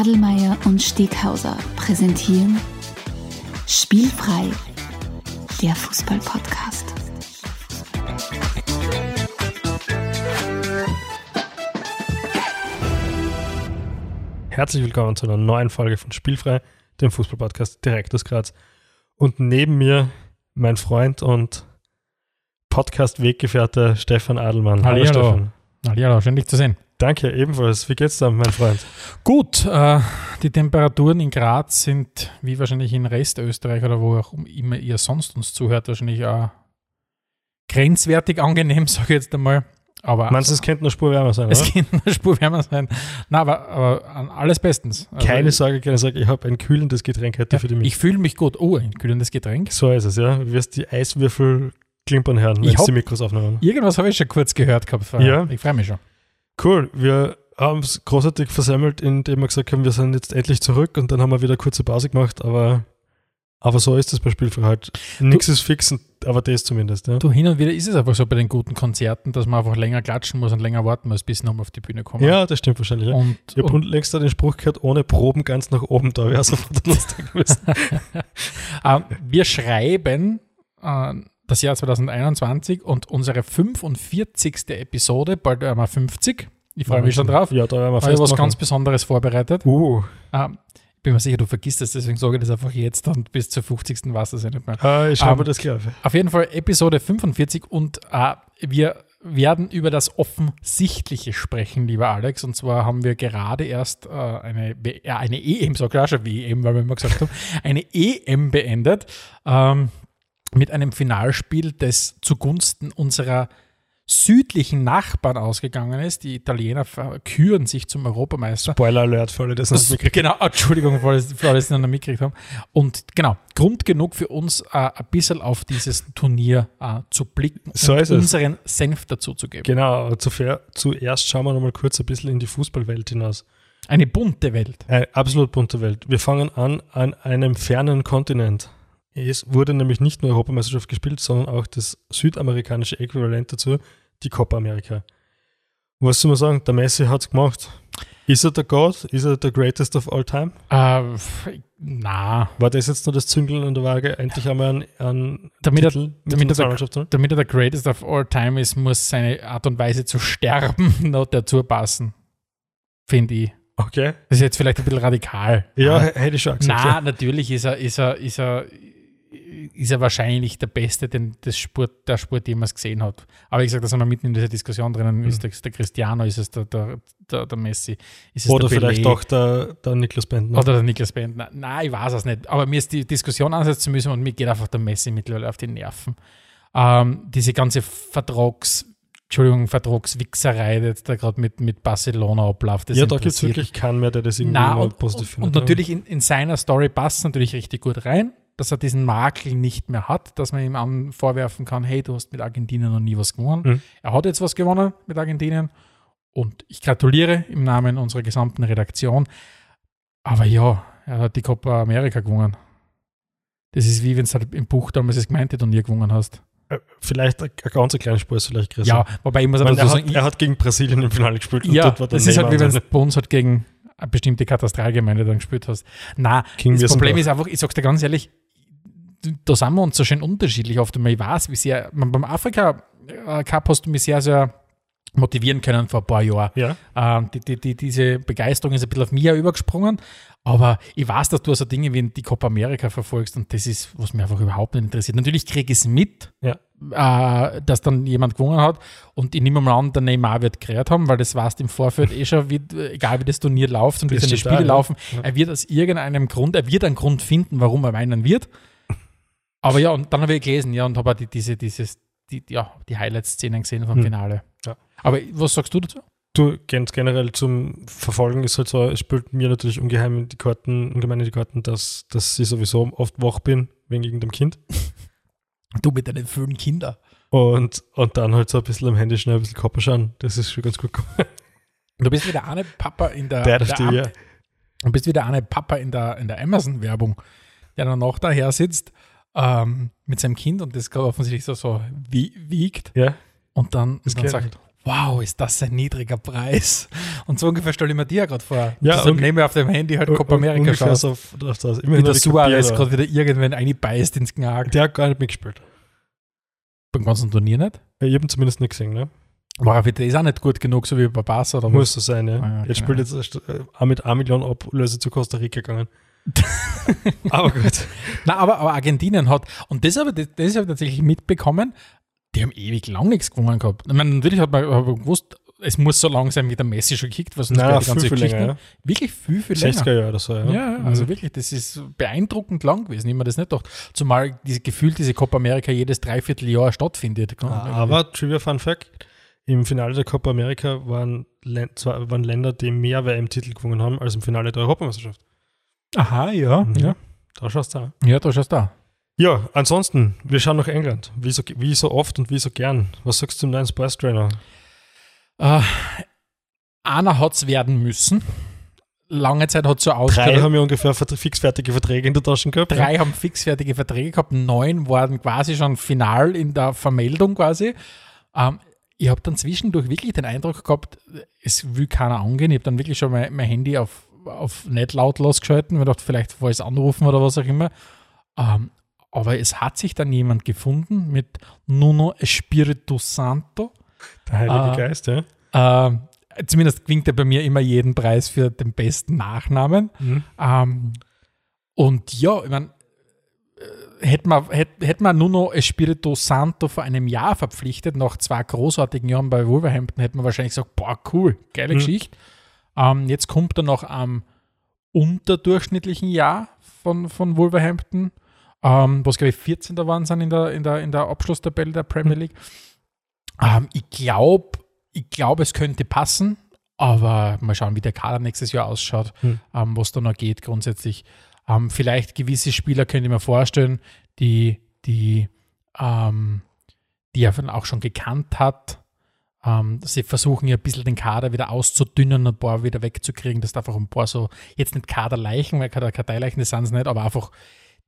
Adelmeier und Steghauser präsentieren Spielfrei, der Fußball-Podcast. Herzlich willkommen zu einer neuen Folge von Spielfrei, dem Fußball-Podcast direkt aus Graz. Und neben mir mein Freund und Podcast-Weggefährte Stefan Adelmann. Hallo, hallo. Stefan. Hallo, schön dich zu sehen. Danke, ebenfalls. Wie geht's da, mein Freund? Gut, äh, die Temperaturen in Graz sind, wie wahrscheinlich in Rest Österreich oder wo auch immer ihr sonst uns zuhört, wahrscheinlich auch grenzwertig angenehm, sage ich jetzt einmal. Aber Meinst du, es könnte eine Spur wärmer sein, es oder? kann eine Spur wärmer sein. Na, aber, aber an alles bestens. Also Keine Sorge, keine Sorge. Ich habe ein kühlendes Getränk heute für die ich mich. fühle mich gut. Oh, ein kühlendes Getränk. So ist es, ja. Du wirst die Eiswürfel klimpern hören, Ich wenn hab- die Mikros aufnehmen. Irgendwas habe ich schon kurz gehört gehabt. Ja. Ich freue mich schon. Cool, wir haben es großartig versemmelt, indem wir gesagt haben, wir sind jetzt endlich zurück und dann haben wir wieder kurze Pause gemacht, aber, aber so ist es bei Spielfrei halt. Nichts ist fix, aber das zumindest. Ja. Du, hin und wieder ist es einfach so bei den guten Konzerten, dass man einfach länger klatschen muss und länger warten muss, bis nochmal auf die Bühne kommen. Ja, das stimmt wahrscheinlich. Ja. Und, Ich habe längst den Spruch gehört, ohne Proben ganz nach oben, da wäre es der Donnerstag gewesen. äh, wir schreiben äh, das Jahr 2021 und unsere 45. Episode, bald haben wir 50. Ich freue mich schon drauf. Ja, da werden wir Ich habe was festmachen. ganz Besonderes vorbereitet. Uh, Äh, ich bin mir sicher, du vergisst es, deswegen sage ich das einfach jetzt und bis zur 50. war es ja nicht mehr. äh, ich schaue Ähm, mir das gleich auf. Auf jeden Fall Episode 45 und äh, wir werden über das Offensichtliche sprechen, lieber Alex. Und zwar haben wir gerade erst äh, eine, ja, eine EM, ich auch schon WM, weil wir immer gesagt haben, eine EM beendet ähm, mit einem Finalspiel, das zugunsten unserer südlichen Nachbarn ausgegangen ist. Die Italiener küren sich zum Europameister. Spoiler Alert für alle, das Das, nicht mitgekriegt genau, Entschuldigung, für alle, für alle, es noch mitgekriegt haben. Und genau, Grund genug für uns, äh, ein bisschen auf dieses Turnier äh, zu blicken So und ist es. unseren Senf dazu zu geben. Genau, zuerst schauen wir noch mal kurz ein bisschen in die Fußballwelt hinaus. Eine bunte Welt. Eine absolut bunte Welt. Wir fangen an an einem fernen Kontinent. Es wurde nämlich nicht nur Europameisterschaft gespielt, sondern auch das südamerikanische Äquivalent dazu, die Copa America. Was soll man sagen? Der Messi hat es gemacht. Ist er der God? Ist er der greatest of all time? F- na, War das jetzt nur das Züngeln an der Waage? Endlich einmal einen, einen Damit er- Titel mit damit er der damit er der Greatest of All Time ist, muss seine Art und Weise zu sterben noch dazu passen. Finde ich. Okay. Das ist jetzt vielleicht ein bisschen radikal. Ja, hätte ich schon gesagt. Na, ja. natürlich ist er, ist er, ist er, ist er wahrscheinlich der Beste, den das Sport, der Sport jemals gesehen hat. Aber wie gesagt, da sind wir mitten in dieser Diskussion drinnen. Mhm. Ist es der Cristiano, ist es der, der, der, der Messi, Oder der vielleicht doch der, der Niklas Bentner. oder der Niklas Bentner? Nein, ich weiß es nicht. Aber mir ist die Diskussion ansetzen müssen und mir geht einfach der Messi mittlerweile auf die Nerven. Ähm, diese ganze Vertrags, Entschuldigung, Vertragswichserei, die jetzt da gerade mit, mit Barcelona abläuft. ja, da gibt es wirklich keinen mehr, der das irgendwie na, mal und, positiv und, und findet. natürlich in, in seiner Story passt es natürlich richtig gut rein, dass er diesen Makel nicht mehr hat, dass man ihm an vorwerfen kann, hey, du hast mit Argentinien noch nie was gewonnen. Mhm. Er hat jetzt was gewonnen mit Argentinien und ich gratuliere im Namen unserer gesamten Redaktion. Aber ja, er hat die Copa America gewonnen. Das ist wie wenn du halt im Buch damals das gemeinte Turnier gewonnen hast. Äh, Vielleicht ein, ein ganz kleiner Spur ist vielleicht größer. Ja, wobei ich muss aber er, sagen, hat, er hat gegen Brasilien im Finale gespielt und ja, das ist halt wie wenn du bei uns halt gegen eine bestimmte Katastralgemeinde dann gespielt hast. Na, das Problem ist einfach, ich sag's dir ganz ehrlich, da sind wir uns so schön unterschiedlich oft. Und ich weiß, wie sehr, man, beim Afrika äh, Cup hast du mich sehr, sehr motivieren können vor ein paar Jahren. Ja, Ähm, die, die, die, diese Begeisterung ist ein bisschen auf mich übergesprungen. Aber ich weiß, dass du so Dinge wie die Copa America verfolgst und das ist, was mich einfach überhaupt nicht interessiert. Natürlich kriege ich es mit, Ja. äh, dass dann jemand gewonnen hat und ich nehme mal an, der Neymar wird gerät haben, weil das weißt im Vorfeld eh schon, wie, egal wie das Turnier läuft und wie seine Spiele da, ja. laufen, er wird aus irgendeinem Grund, er wird einen Grund finden, warum er meinen wird. Aber ja, und dann habe ich gelesen, ja, und habe die, diese, dieses, die, ja, die Highlight-Szenen gesehen vom Hm. Finale. Ja. Aber was sagst du dazu? du, ganz generell zum Verfolgen ist halt so, es spielt mir natürlich ungeheim in die Karten, ungemein in die Karten, dass, dass ich sowieso oft wach bin, wegen irgendeinem Kind. Du mit deinen vielen Kindern. Und, und dann halt so ein bisschen am Handy schnell ein bisschen Kopper schauen. Das ist schon ganz gut gekommen. Du bist wieder eine Papa in der, der Am- Year. Du bist wieder eine Papa in der, in der Amazon-Werbung, der dann auch daher sitzt ähm, mit seinem Kind und das offensichtlich so, so wie, wiegt Ja, und dann, Das und dann sagt, wow, ist das ein niedriger Preis. Und so ungefähr stelle ich mir dir gerade vor. Ja, Deshalb und- nehme ich auf dem Handy halt Copa America schaust. so auf das. Wie der Suarez gerade wieder irgendwann einbeißt ins Gnag. Der hat gar nicht mitgespielt. Beim ganzen Turnier nicht. Ja, Ich habe ihn zumindest nicht gesehen, ne? War er ist auch nicht gut genug, so wie bei Barca oder was? Muss so sein, ja. Ah, ja, jetzt genau. spielt jetzt äh, auch mit 1 Million Ablöse zu Costa Rica gegangen. aber gut. Na, aber, aber Argentinien hat, und das habe ich, das habe ich tatsächlich mitbekommen, die haben ewig lang nichts gewonnen gehabt. Ich meine, natürlich hat man aber gewusst, es muss so lang sein, wie der Messi schon gekickt, was sonst Nein, wäre die ganze viel Geschichte länger, ja. wirklich viel, viel länger. 60er Jahre oder so, ja. Ja, also Mhm. wirklich, das ist beeindruckend lang gewesen, ich mir das nicht gedacht. Zumal diese, gefühlt diese Copa America jedes Dreivierteljahr stattfindet. Ah, Aber, Trivia Fun Fact, im Finale der Copa America waren, waren Länder, die mehr WM-Titel gewonnen haben, als im Finale der Europameisterschaft. Aha, ja. Mhm. Ja, Da schaust du an. ja da schaust du da. Ja, ansonsten, wir schauen nach England. Wie so, wie so oft und wie so gern. Was sagst du zum neuen Spice Trainer? Äh, einer hat es werden müssen. Lange Zeit hat es so Drei ausgeschaut. haben ja ungefähr fixfertige Verträge in der Tasche gehabt. Drei haben fixfertige Verträge gehabt, neun waren quasi schon final in der Vermeldung quasi. Ähm, ich habe dann zwischendurch wirklich den Eindruck gehabt, es will keiner angehen. Ich habe dann wirklich schon mein, mein Handy auf, auf nicht lautlos geschalten, weil ich dachte, vielleicht es anrufen oder was auch immer. Ähm, aber es hat sich dann jemand gefunden mit Nuno Espirito Santo. Der Heilige Ah. Geist, ja. Ähm, zumindest gewinnt er bei mir immer jeden Preis für den besten Nachnamen. Mhm. Ähm, und ja, ich meine, hätte man, hätte, hätte man Nuno Espirito Santo vor einem Jahr verpflichtet, nach zwei großartigen Jahren bei Wolverhampton, hätte man wahrscheinlich gesagt, boah, cool, geile Mhm. Geschichte. Ähm, jetzt kommt er noch am unterdurchschnittlichen Jahr von, von Wolverhampton, ähm, was glaube ich 14. waren sind in der, in der, in der Abschlusstabelle der Premier League. Ähm, ich glaube, ich glaube, es könnte passen, aber mal schauen, wie der Kader nächstes Jahr ausschaut, Hm. ähm, was da noch geht grundsätzlich. Ähm, vielleicht gewisse Spieler könnte ich mir vorstellen, die, die, ähm, die er auch schon gekannt hat. Ähm, sie versuchen ja ein bisschen den Kader wieder auszudünnen und ein paar wieder wegzukriegen, dass da einfach ein paar so, jetzt nicht Kaderleichen, weil Kader Karteileichen das sind es nicht, aber einfach,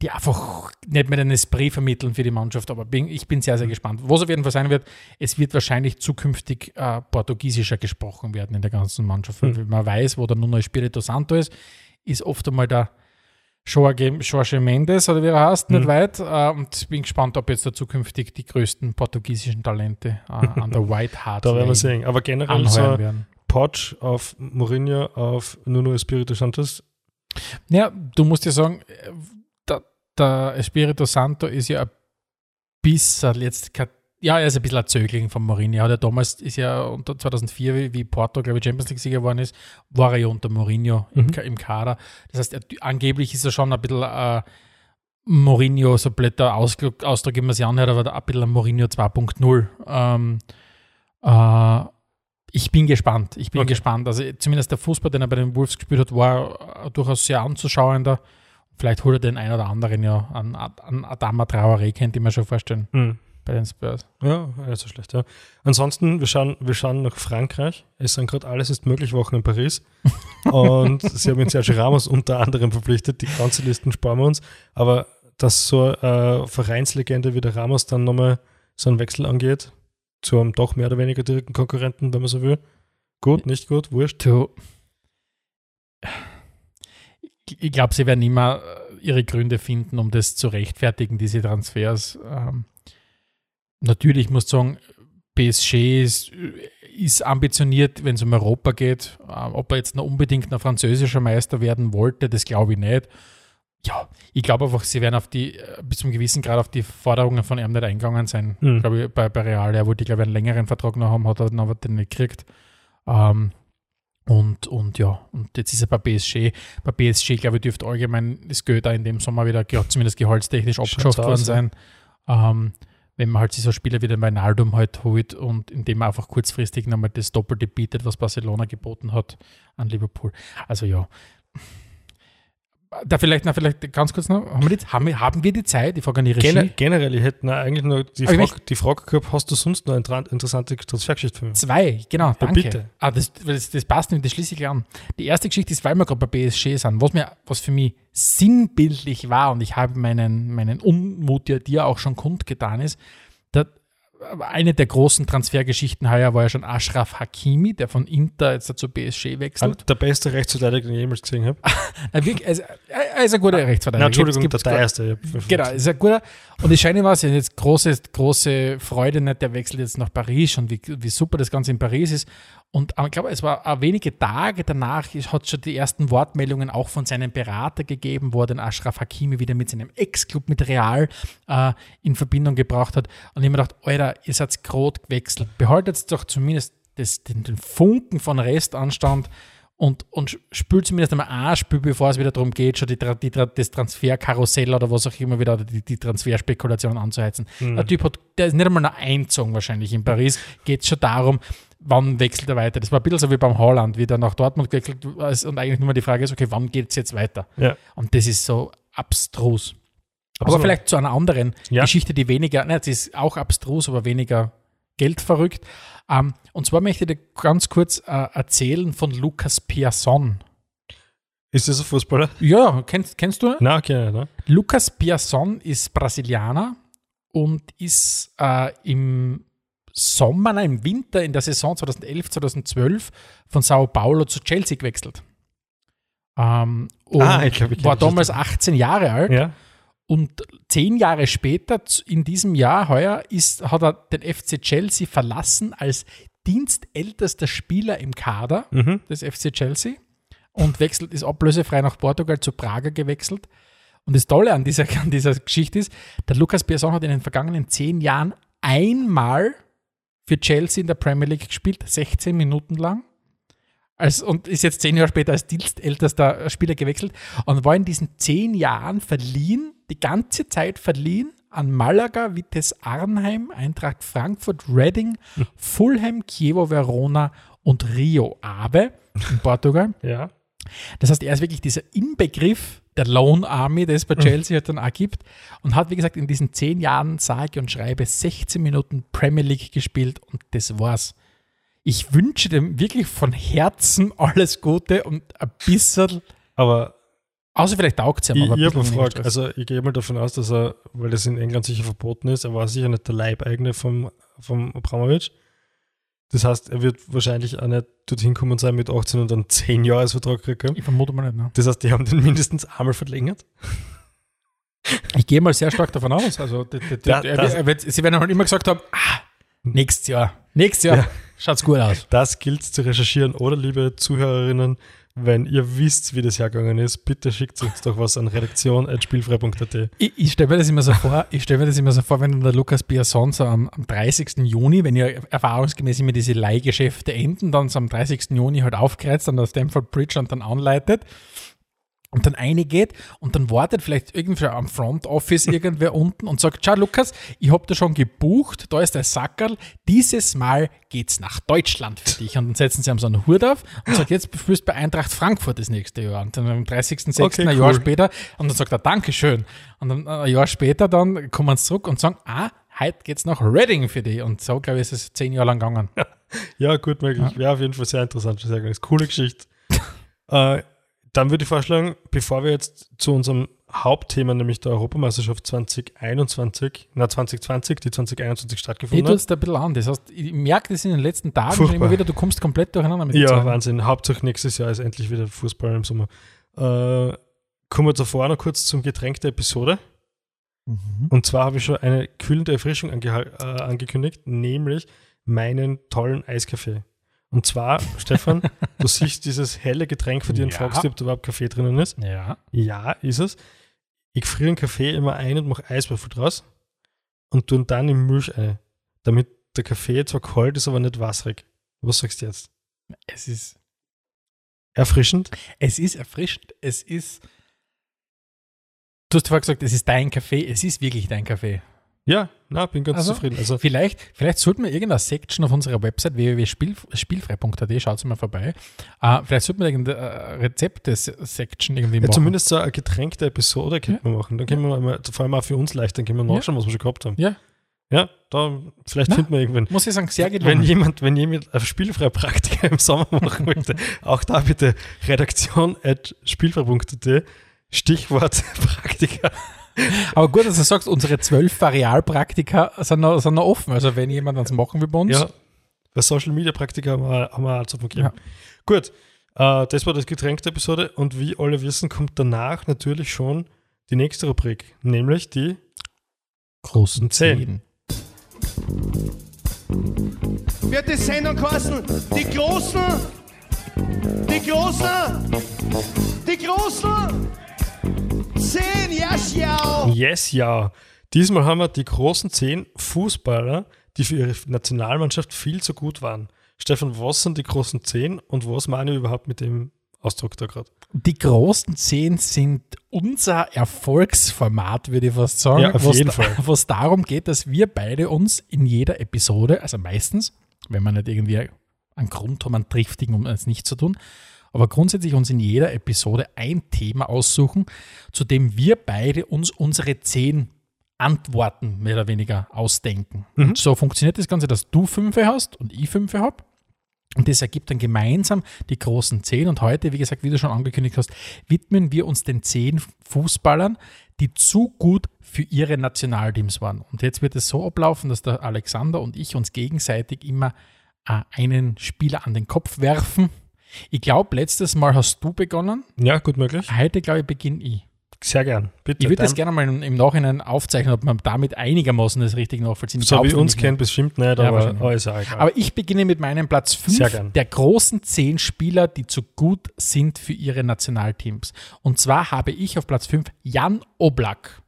die einfach nicht mehr den Esprit vermitteln für die Mannschaft. Aber bin, ich bin sehr, sehr gespannt. Was auf jeden Fall sein wird, es wird wahrscheinlich zukünftig äh, portugiesischer gesprochen werden in der ganzen Mannschaft. Weil Hm. man weiß, wo der Nuno Espirito Santo ist, ist oft einmal der Jorge, Mendes oder wie er heißt, nicht Mhm. weit. Äh, und bin gespannt, ob jetzt da zukünftig die größten portugiesischen Talente äh, an der White Hart Da werden wir sehen. Aber generell so werden. Poch auf Mourinho, auf Nuno Espirito Santos. Ja, du musst ja sagen, äh, der, der Espirito Santo ist ja ein bisschen jetzt, kein- ja, er ist ein bisschen ein Zögling von Mourinho. Er hat ja damals, ist ja unter 2004, wie- wie Porto, glaube ich, Champions League-Sieger geworden ist, war er ja unter Mourinho im, Mhm. Ka- im Kader. Das heißt, er, angeblich ist er schon ein bisschen äh, Mourinho, so blöder Ausdruck, Ausdruck, man sich anhört, aber ein bisschen ein Mourinho 2.0. Ähm, äh, ich bin gespannt. Ich bin Okay. gespannt. Also zumindest der Fußball, den er bei den Wolves gespielt hat, war äh, durchaus sehr anzuschauender. Vielleicht holt er den einen oder anderen ja an, an Adama Traoré, könnte ich mir schon vorstellen, Hm. Bei den Spurs. Ja, nicht so schlecht, ja. Ansonsten, wir schauen, wir schauen nach Frankreich. Es sind gerade alles ist möglich Wochen in Paris. Und sie haben jetzt Sergio Ramos unter anderem verpflichtet. Die ganze Listen sparen wir uns. Aber dass so eine Vereinslegende wie der Ramos dann nochmal so einen Wechsel angeht, zu einem doch mehr oder weniger direkten Konkurrenten, wenn man so will. Gut, nicht gut, wurscht. Du, ich- ich glaube, sie werden immer äh, ihre Gründe finden, um das zu rechtfertigen, diese Transfers. Ähm, natürlich muss ich sagen, PSG ist, ist ambitioniert, wenn es um Europa geht. Ähm, ob er jetzt noch unbedingt ein französischer Meister werden wollte, das glaube ich nicht. Ja, ich glaube einfach, sie werden auf die, äh, bis zum gewissen Grad auf die Forderungen von ihm nicht eingegangen sein. Hm. Glaube ich, bei, bei Real, er wollte, glaube ich, einen längeren Vertrag noch haben, hat er dann aber den nicht gekriegt. Ähm, und, und ja, und jetzt ist er bei PSG. Bei PSG, glaube ich, dürfte allgemein das Geld auch in dem Sommer wieder, zumindest gehaltstechnisch, abgeschafft worden sein. Ähm, wenn man halt sich so Spieler wie den Wijnaldum halt holt und indem man einfach kurzfristig nochmal das Doppelte bietet, was Barcelona geboten hat an Liverpool. Also ja. Da vielleicht, na, vielleicht ganz kurz noch, haben wir die, haben wir, haben wir die Zeit? Ich frage an die Regie. Gener generell, ich hätte eigentlich nur die Frage, die Frage gehabt, hast du sonst noch eine inter- interessante Transfergeschichte für mich? Zwei, genau, danke. bitte. Ah, das, das, das passt nämlich, das schließe ich an. Die erste Geschichte ist, weil wir gerade bei PSG sind, was, mir, was für mich sinnbildlich war und ich habe meinen, meinen Unmut ja dir auch schon kundgetan ist, da eine der großen Transfergeschichten heuer war ja schon Ashraf Hakimi, der von Inter jetzt zu PSG wechselt. Der beste Rechtsverteidiger, den ich jemals gesehen habe. er, wirklich, er, ist, ein guter Rechtsverteidiger. Na, Entschuldigung, der teuerste. Genau, ist ein guter. Und das Scheine war es jetzt große, große Freude nicht, der wechselt jetzt nach Paris und wie, wie super das Ganze in Paris ist. Und ich glaube, es war wenige Tage danach, hat schon die ersten Wortmeldungen auch von seinem Berater gegeben, wo er den Ashraf Hakimi wieder mit seinem Ex-Club mit Real äh, in Verbindung gebracht hat. Und ich mir gedacht, Alter, ihr seid grot gewechselt. Behaltet doch zumindest das, den, den, Funken von Restanstand und, und spült zumindest einmal ein Spiel, bevor es wieder darum geht, schon die, die, das Transferkarussell oder was auch immer wieder, die, die Transferspekulation anzuheizen. Mhm. Der Typ hat, der ist nicht einmal eine Einzug wahrscheinlich in Paris, geht es schon darum, wann wechselt er weiter? Das war ein bisschen so wie beim Holland, wie der nach Dortmund gewechselt ist und eigentlich nur die Frage ist, okay, wann geht es jetzt weiter? Ja. Und das ist so abstrus. Absolut. Aber vielleicht zu einer anderen ja. Geschichte, die weniger, ne, das ist auch abstrus, aber weniger geldverrückt. Ähm, und zwar möchte ich dir ganz kurz äh, erzählen von Lucas Piasson. Ist das ein Fußballer? Ja, kennst, kennst du? Nein, okay, ne? Lucas Piasson ist Brasilianer und ist äh, im Sommer, nein, im Winter in der Saison 2011, 2012 von Sao Paulo zu Chelsea gewechselt. Ähm, ah, ich glaub, ich war damals 18 Jahre alt. Ja. Und zehn Jahre später, in diesem Jahr, heuer, ist, hat er den FC Chelsea verlassen als dienstältester Spieler im Kader mhm. des FC Chelsea und wechselt, ist ablösefrei nach Portugal zu Prager gewechselt. Und das Tolle an dieser, an dieser Geschichte ist, der Lukas Pierson hat in den vergangenen zehn Jahren einmal für Chelsea in der Premier League gespielt, 16 Minuten lang. Als, und ist jetzt zehn Jahre später als dienstältester Spieler gewechselt und war in diesen zehn Jahren verliehen, die ganze Zeit verliehen an Malaga, Vitesse Arnheim, Eintracht Frankfurt, Reading, hm. Fulham, Chievo Verona und Rio Ave in Portugal. ja. Das heißt, er ist wirklich dieser Inbegriff der Lone Army, der es bei hm. Chelsea halt dann auch gibt und hat, wie gesagt, in diesen zehn Jahren sage und schreibe 16 Minuten Premier League gespielt und das war's. Ich wünsche dem wirklich von Herzen alles Gute und ein bisschen. Aber. Außer vielleicht taugt es ihm, aber. Ich, ich habe gefragt, also ich gehe mal davon aus, dass er, weil das in England sicher verboten ist, er war sicher nicht der Leibeigene vom, vom Abramovic. Das heißt, er wird wahrscheinlich auch nicht dorthin kommen sein mit 18 und dann 10 Jahresvertrag kriegen. Ich vermute mal nicht, ne? Das heißt, die haben den mindestens einmal verlängert. Ich gehe mal sehr stark davon aus. Also, die, die, die, ja, er wird, sie werden halt immer gesagt haben, ah, nächstes Jahr, nächstes Jahr ja. schaut's gut aus. Das gilt zu recherchieren. Oder, liebe Zuhörerinnen, wenn ihr wisst, wie das hergegangen ist, bitte schickt uns doch was an redaktion.spielfrei.at. Ich, ich stelle mir das immer so vor, ich stelle mir das immer so vor, wenn der Lukas Biasson so am, am 30. Juni, wenn ihr erfahrungsgemäß immer diese Leihgeschäfte enden, dann so am 30. Juni halt aufkreuzt an der Stamford Bridge und dann anleitet und dann eine geht und dann wartet vielleicht irgendwer am Front Office irgendwer unten und sagt, schau Lukas, ich habe da schon gebucht, da ist der Sackerl, dieses Mal geht's nach Deutschland für dich. Und dann setzen sie ihm so einen Hut auf und sagt, jetzt spielst du bei Eintracht Frankfurt das nächste Jahr. Und dann am 30.06. Okay, ein Jahr cool. später und dann sagt er, Dankeschön. Und dann ein Jahr später dann kommen sie zurück und sagen, ah, heute geht's nach Reading für dich. Und so, glaube ich, ist es zehn Jahre lang gegangen. Ja, gut möglich. Ja. Wäre auf jeden Fall sehr interessant. Sehr geil. Coole Geschichte. äh, dann würde ich vorschlagen, bevor wir jetzt zu unserem Hauptthema, nämlich der Europameisterschaft 2021, na 2020, die 2021 stattgefunden hat. Ich da ein bisschen an. Das heißt, ich merke das in den letzten Tagen schon immer wieder, du kommst komplett durcheinander mit Ja, Wahnsinn. Hauptsache nächstes Jahr ist endlich wieder Fußball im Sommer. Äh, kommen wir zuvor noch kurz zum Getränk der Episode. Mhm. Und zwar habe ich schon eine kühlende Erfrischung ange äh, angekündigt, nämlich meinen tollen Eiskaffee. Und zwar, Stefan, du siehst dieses helle Getränk für dir und ja. fragst, ob da überhaupt Kaffee drinnen ist. Ja. Ja, ist es. Ich friere den Kaffee immer ein und mache Eiswürfel draus und tue dann in Milch ein, damit der Kaffee zwar kalt ist, aber nicht wasserig. Was sagst du jetzt? Es ist erfrischend. Es ist erfrischend. Es ist. Du hast vorher gesagt, es ist dein Kaffee. Es ist wirklich dein Kaffee. Ja, na, bin ganz also, zufrieden. Also vielleicht, vielleicht sollten wir irgendeine Section auf unserer Website www.spielfrei.at, schaut mal vorbei. Uh, vielleicht sollten wir irgendeine uh, Rezepte-Section irgendwie ja, machen. Zumindest so eine getränkte Episode könnten ja. wir machen. Dann können ja. wir mal, vor allem auch für uns leicht, dann können wir nachschauen, ja. was wir schon gehabt haben. Ja. Ja, da vielleicht Na, finden wir irgendwann. Muss ich sagen, sehr gelungen. Wenn jemand, wenn jemand eine spielfreie Praktika im Sommer machen möchte, auch da bitte redaktion at spielfrei.at, Stichwort Praktika. Aber gut, dass du sagst, unsere zwölf Varialpraktika sind noch, sind noch offen. Also wenn jemand das machen will bei uns. Ja, bei Social Media Praktika haben wir, haben wir auch zu vergeben. Ja. Gut, äh, das war das Getränk der Episode und wie alle wissen, kommt danach natürlich schon die nächste Rubrik, nämlich die großen Zehn. wird die Sendung kosten. Die Großen, die Großen, die Großen. Zehn, ja, schau. Yes, ja. Diesmal haben wir die großen zehn Fußballer, die für ihre Nationalmannschaft viel zu gut waren. Stefan, was sind die großen zehn und was meine ich überhaupt mit dem Ausdruck da gerade? Die großen zehn sind unser Erfolgsformat, würde ich fast sagen. Ja, auf was, jeden da- Fall. Was darum geht, dass wir beide uns in jeder Episode, also meistens, wenn man nicht irgendwie einen Grund haben, einen triftigen, um es nicht zu tun, aber grundsätzlich uns in jeder Episode ein Thema aussuchen, zu dem wir beide uns unsere zehn Antworten mehr oder weniger ausdenken. Und so funktioniert das Ganze, dass du Fünfe hast und ich Fünfe habe. Und das ergibt dann gemeinsam die großen zehn. Und heute, wie gesagt, wie du schon angekündigt hast, widmen wir uns den zehn Fußballern, die zu gut für ihre Nationalteams waren. Und jetzt wird es so ablaufen, dass der Alexander und ich uns gegenseitig immer äh, einen Spieler an den Kopf werfen. Ich glaube, letztes Mal hast du begonnen. Ja, gut möglich. Heute, glaube ich, beginne ich. Sehr gern. Bitte. Ich würde das gerne mal im, Nachhinein aufzeichnen, ob man damit einigermaßen das richtig nachvollziehen Ich So wie uns kennt, bestimmt nicht, Ja, aber, aber ist egal. Aber ich beginne mit meinem Platz Sehr 5 gern. der großen 10 Spieler, die zu gut sind für ihre Nationalteams. Und zwar habe ich auf Platz 5 Jan Oblak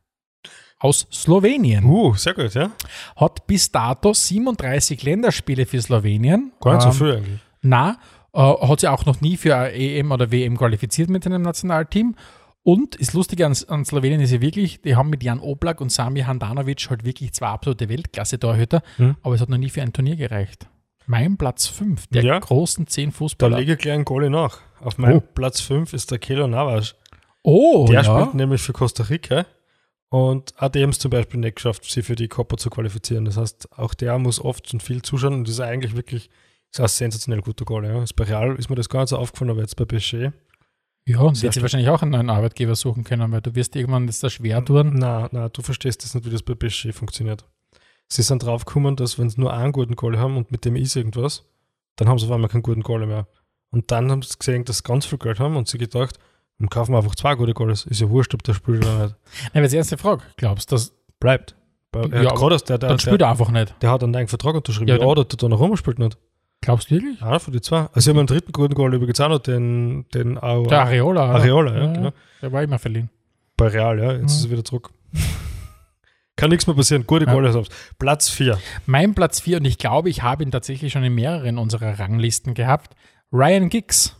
aus Slowenien. uh, sehr gut, ja. Hat bis dato 37 Länderspiele für Slowenien. Gar nicht so Ähm, viel eigentlich. Na, äh, hat sich auch noch nie für eine EM oder WM qualifiziert mit einem Nationalteam. Und das Lustige an, an Slowenien ist ja wirklich, die haben mit Jan Oblak und Sami Handanovic halt wirklich zwei absolute Weltklasse-Torhüter, Hm. aber es hat noch nie für ein Turnier gereicht. Mein Platz 5 der Ja. großen 10 Da Fußballer. lege ich gleich einen Goalie nach. Auf meinem Oh. Platz 5 ist der Kelo Navas. oh, Der ja. spielt nämlich für Costa Rica und hat es zum Beispiel nicht geschafft, sie für die Copa zu qualifizieren. Das heißt, auch der muss oft und viel zuschauen und ist eigentlich wirklich ist ein sensationell guter Goal. Ja. Bei Real ist mir das gar nicht so aufgefallen, aber jetzt bei PSG. ja, und wird sie wahrscheinlich auch einen neuen Arbeitgeber suchen können, weil du wirst irgendwann das da schwer tun. Na, na, du verstehst das nicht, wie das bei PSG funktioniert. Sie sind draufgekommen, dass wenn sie nur einen guten Goal haben und mit dem ist irgendwas, dann haben sie auf einmal keinen guten Goal mehr. Und dann haben sie gesehen, dass sie ganz viel Geld haben und sie gedacht, dann kaufen wir einfach zwei gute Goals. Ist ja wurscht, ob der spielt oder nicht. Nein, weil die erste Frage, glaubst du, dass Bleibt. Er Ja, gerade der, der, dann der, spielt er einfach nicht. der hat einen neuen Vertrag unterschrieben. Ja, Ja, oder tut er noch rum und spielt nicht. Glaubst du wirklich? Einer von die zwei. Also, sie haben einen dritten guten Goal übrigens auch noch, den, den Au- Der Areola. Areola, ja, genau. Der war immer verliehen. Bei Real, ja. Jetzt Mhm. ist er wieder zurück. Kann nichts mehr passieren. Gute Ja. Goal ist Platz 4. Mein Platz 4, und ich glaube, ich habe ihn tatsächlich schon in mehreren unserer Ranglisten gehabt. Ryan Giggs.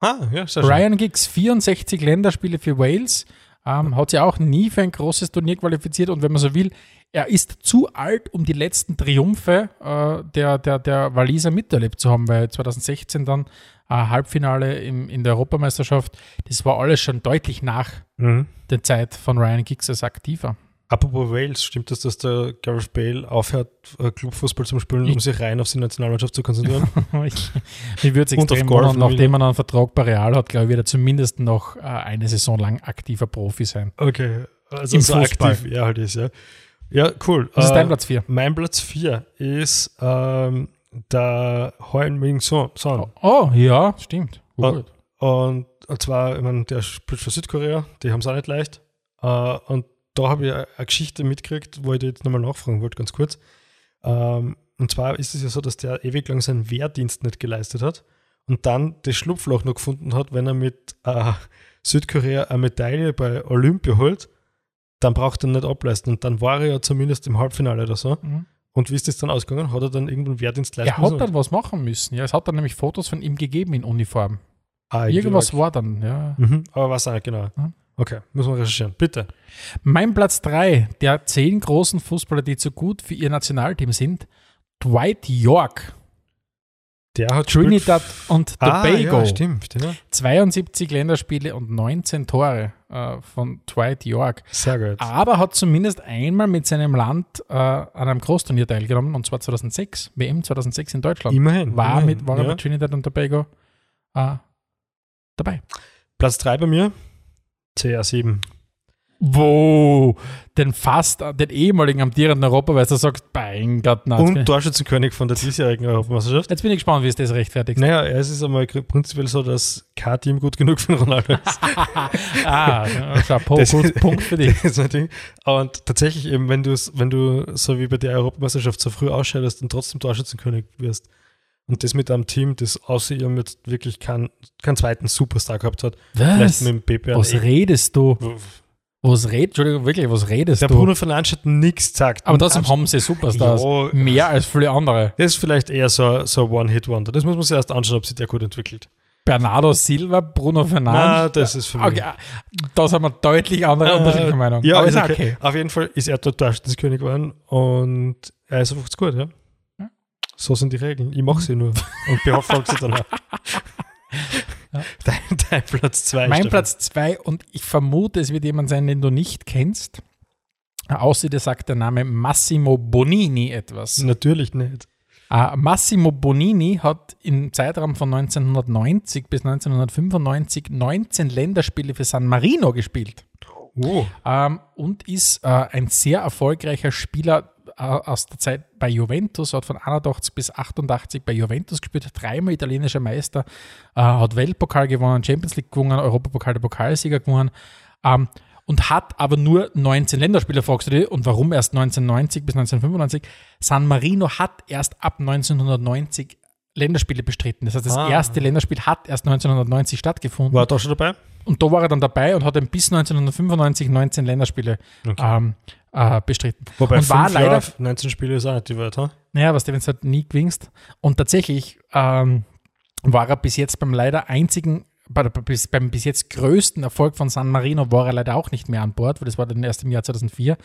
Ah, ja, sehr schön. Ryan Giggs, 64 Länderspiele für Wales. Ähm, hat sich auch nie für ein großes Turnier qualifiziert und wenn man so will, er ist zu alt, um die letzten Triumphe äh, der, der, der Waliser miterlebt zu haben, weil 2016 dann äh, Halbfinale im, in der Europameisterschaft, das war alles schon deutlich nach Mhm. der Zeit von Ryan Giggs als Aktiver. Apropos Wales, stimmt es, dass der Gareth Bale aufhört, äh, Clubfußball zu spielen, um Ich- sich rein auf die Nationalmannschaft zu konzentrieren? ich, mich würde es extrem wundern, nachdem man einen Vertrag bei Real hat, glaube ich, wird er zumindest noch äh, eine Saison lang aktiver Profi sein. okay, also Im so Fußball. aktiv er halt ist, ja. Ja, cool. Was ist Äh, dein Platz 4? Mein Platz 4 ist ähm, der Heung Ming Son. Son. Oh, ja, stimmt. Ah. Gut. Und zwar, ich meine, der spielt für Südkorea, die haben es auch nicht leicht. Äh, und da habe ich eine eine Geschichte mitgekriegt, wo ich dir jetzt nochmal nachfragen wollte, ganz kurz. Ähm, und zwar ist es ja so, dass der ewig lang seinen Wehrdienst nicht geleistet hat und dann das Schlupfloch noch gefunden hat, wenn er mit äh, Südkorea eine Medaille bei Olympia holt, dann braucht er nicht ableisten. Und dann war er ja zumindest im Halbfinale oder so. Mhm. Und wie ist das dann ausgegangen? Hat er dann irgendeinen Wehrdienst leisten Er hat müssen? dann was machen müssen. Ja, es hat dann nämlich Fotos von ihm gegeben in Uniform. Ah, Irgendwas war dann, ja. Mhm, aber was auch nicht genau. Mhm. Okay, muss man recherchieren. Bitte. Mein Platz 3 der zehn großen Fußballer, die zu gut für ihr Nationalteam sind, Dwight York, Der hat Trinidad und Ah, Tobago. ja, stimmt. Ja. 72 Länderspiele und 19 Tore äh, von Dwight York. Sehr gut. Aber hat zumindest einmal mit seinem Land äh, an einem Großturnier teilgenommen, und zwar 2006, WM 2006 in Deutschland. Immerhin. war, immerhin, mit, war er ja. mit Trinidad und Tobago äh, dabei. Platz 3 bei mir, CR7. Wo den fast, den ehemaligen amtierenden Europameister sagt, mein Gott, nein. Und Torschützenkönig von der diesjährigen Europameisterschaft. Jetzt bin ich gespannt, wie es das rechtfertigt. Naja, es ist einmal prinzipiell so, dass kein Team gut genug für Ronaldo ist. Ah, Chapeau, Das- gut, Punkt für dich. Das ist mein Ding. Und tatsächlich eben, wenn du wenn du so wie bei der Europameisterschaft so früh ausscheidest und trotzdem Torschützenkönig wirst und das mit einem Team, das außer ihrem jetzt wirklich keinen, keinen zweiten Superstar gehabt hat, vielleicht Was? mit dem Pepe. Was redest du? Wo- Was redest Entschuldigung, wirklich, was redest Der du? Bruno Fernandes hat nichts gesagt. Aber trotzdem haben sie Superstars. Ja. Mehr als viele andere. Das ist vielleicht eher so, so ein One-Hit-Wonder. Das muss man sich erst anschauen, ob sich der gut entwickelt. Bernardo Silva, Bruno Na, Fernandes. das ist für mich. Okay, da sind wir deutlich andere Äh, unterschiedliche Meinungen. Ja, Aber ist okay. okay. Auf jeden Fall ist er dort Torschützenkönig geworden und er ist einfach gut, ja. Ja. So sind die Regeln. Ich mache sie nur und befolge sie dann auch. Ja. Dein, dein Platz zwei. Mein Stefan. Platz zwei und ich vermute, es wird jemand sein, den du nicht kennst. Außer dir sagt der Name Massimo Bonini etwas. Natürlich nicht. Äh, Massimo Bonini hat im Zeitraum von 1990 bis 1995 19 Länderspiele für San Marino gespielt Oh. ähm, und ist äh, ein sehr erfolgreicher Spieler äh, aus der Zeit bei Juventus, hat von 81 bis 88 bei Juventus gespielt, dreimal italienischer Meister, äh, hat Weltpokal gewonnen, Champions League gewonnen, Europapokal der Pokalsieger gewonnen ähm, und hat aber nur 19 Länderspiele fragst du dich, und warum erst 1990 bis 1995? San Marino hat erst ab 1990 Länderspiele bestritten. Das heißt, das Ah. erste Länderspiel hat erst 1990 stattgefunden. War er da schon dabei? Und da war er dann dabei und hat dann bis 1995 19 Länderspiele Okay. ähm, äh, bestritten. Wobei und war leider, Jahre, 19 Spiele ist auch nicht die Welt, ha? naja, was Stevens hat nie gewinnst. Und tatsächlich ähm, war er bis jetzt beim leider einzigen, bei, bis, beim bis jetzt größten Erfolg von San Marino war er leider auch nicht mehr an Bord, weil das war dann erst im Jahr 2004.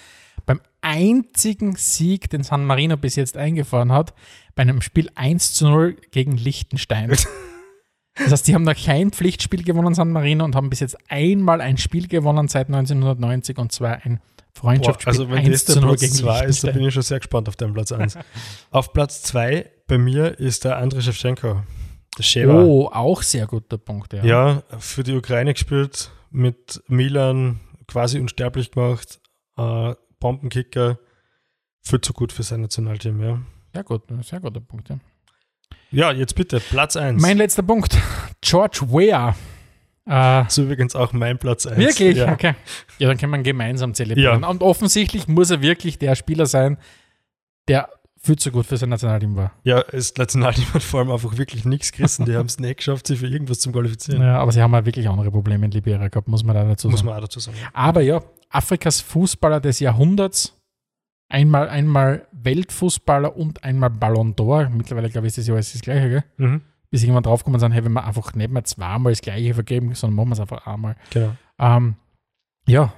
Beim einzigen Sieg, den San Marino bis jetzt eingefahren hat, bei einem Spiel 1 zu 0 gegen Liechtenstein. Das heißt, die haben noch kein Pflichtspiel gewonnen, San Marino, und haben bis jetzt einmal ein Spiel gewonnen seit 1990 und zwar ein Boah, Freundschaftsspiel also wenn 1 das der zu 0 Platz gegen 2 ist, da Liechtenstein. bin ich schon sehr gespannt auf deinen Platz 1. auf Platz 2 bei mir ist der Andrei Shevchenko. Der Sheva. Oh, auch sehr guter Punkt, ja. Ja, für die Ukraine gespielt, mit Milan quasi unsterblich gemacht, äh, Bombenkicker, viel zu gut für sein Nationalteam, ja. Sehr gut, sehr guter Punkt, ja. Ja, jetzt bitte, Platz 1. Mein letzter Punkt, George Weah. Äh, das ist übrigens auch mein Platz 1. wirklich? Ja. Okay. Ja, dann können wir ihn gemeinsam zelebrieren. Ja. Und offensichtlich muss er wirklich der Spieler sein, der viel zu gut für sein Nationalteam war. ja, das Nationalteam hat vor allem einfach wirklich nichts gerissen. Die haben es nicht geschafft, sich für irgendwas zu qualifizieren. Ja, aber sie haben ja wirklich andere Probleme in Liberia gehabt, muss man da dazu Muss sagen. man auch dazu sagen. Aber ja, Afrikas Fußballer des Jahrhunderts, einmal, einmal Weltfußballer und einmal Ballon d'Or. Mittlerweile, glaube ich, ist das ja alles das Gleiche, gell? Mhm. Bis irgendwann draufgekommen sind, hey, wenn wir einfach nicht mehr zweimal das Gleiche vergeben, sondern machen wir es einfach einmal. Genau. Ähm, ja,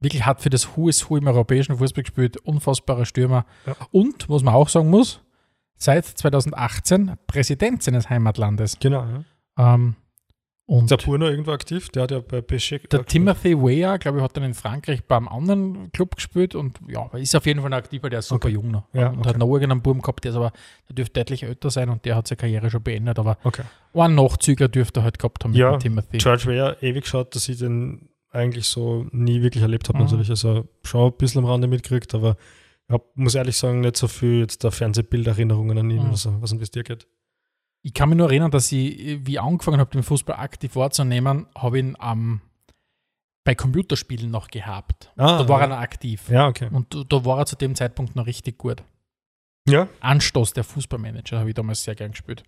wirklich hat für das Who is Who im europäischen Fußball gespielt, unfassbarer Stürmer. Ja. Und, was man auch sagen muss, seit 2018 Präsident seines Heimatlandes. Genau, ja. Ähm, und Ist der Purno irgendwo aktiv? Der hat ja bei Beschek. der Timothy Weah, glaube ich, hat dann in Frankreich beim anderen Club gespielt und ja, ist auf jeden Fall noch aktiv, weil der ist super Okay. jung noch. Ja, und okay. hat noch irgendeinen Buben gehabt, der ist aber, der dürfte deutlich älter sein und der hat seine Karriere schon beendet, aber Okay. einen Nachzügler dürfte er halt gehabt haben Ja, mit dem Timothy. George Weah ewig geschaut, dass ich den eigentlich so nie wirklich erlebt habe, Mhm. natürlich. Also schon ein bisschen am Rande mitgekriegt, aber ich hab, muss ehrlich sagen, nicht so viel jetzt da Fernsehbilderinnerungen an ihn Mhm. oder so, was um das dir geht. Ich kann mich nur erinnern, dass ich, wie ich angefangen habe, den Fußball aktiv wahrzunehmen, habe ich ihn ähm, bei Computerspielen noch gehabt. Ah, da war ja. er noch aktiv. Ja, okay. Und da- da war er zu dem Zeitpunkt noch richtig gut. Ja, Anstoß, der Fußballmanager, habe ich damals sehr gern gespielt.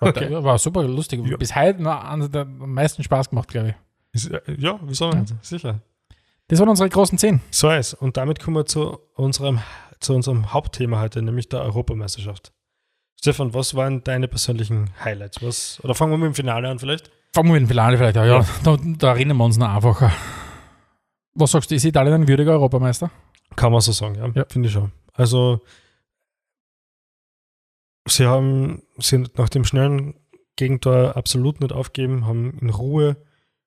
War, Okay. der, war super lustig. Ja. Bis heute noch einer der am meisten Spaß gemacht, glaube ich. ist, äh, ja wieso nicht? Sicher. Das waren unsere großen zehn. So ist. Und damit kommen wir zu unserem, zu unserem Hauptthema heute, nämlich der Europameisterschaft. Stefan, was waren deine persönlichen Highlights? Was, oder fangen wir mit dem Finale an vielleicht? Fangen wir mit dem Finale vielleicht an. Ja, Da, da erinnern wir uns noch einfacher. Was sagst du, ist Italien ein würdiger Europameister? Kann man so sagen, ja. Ja. Finde ich schon. Also, sie haben sind nach dem schnellen Gegentor absolut nicht aufgeben, haben in Ruhe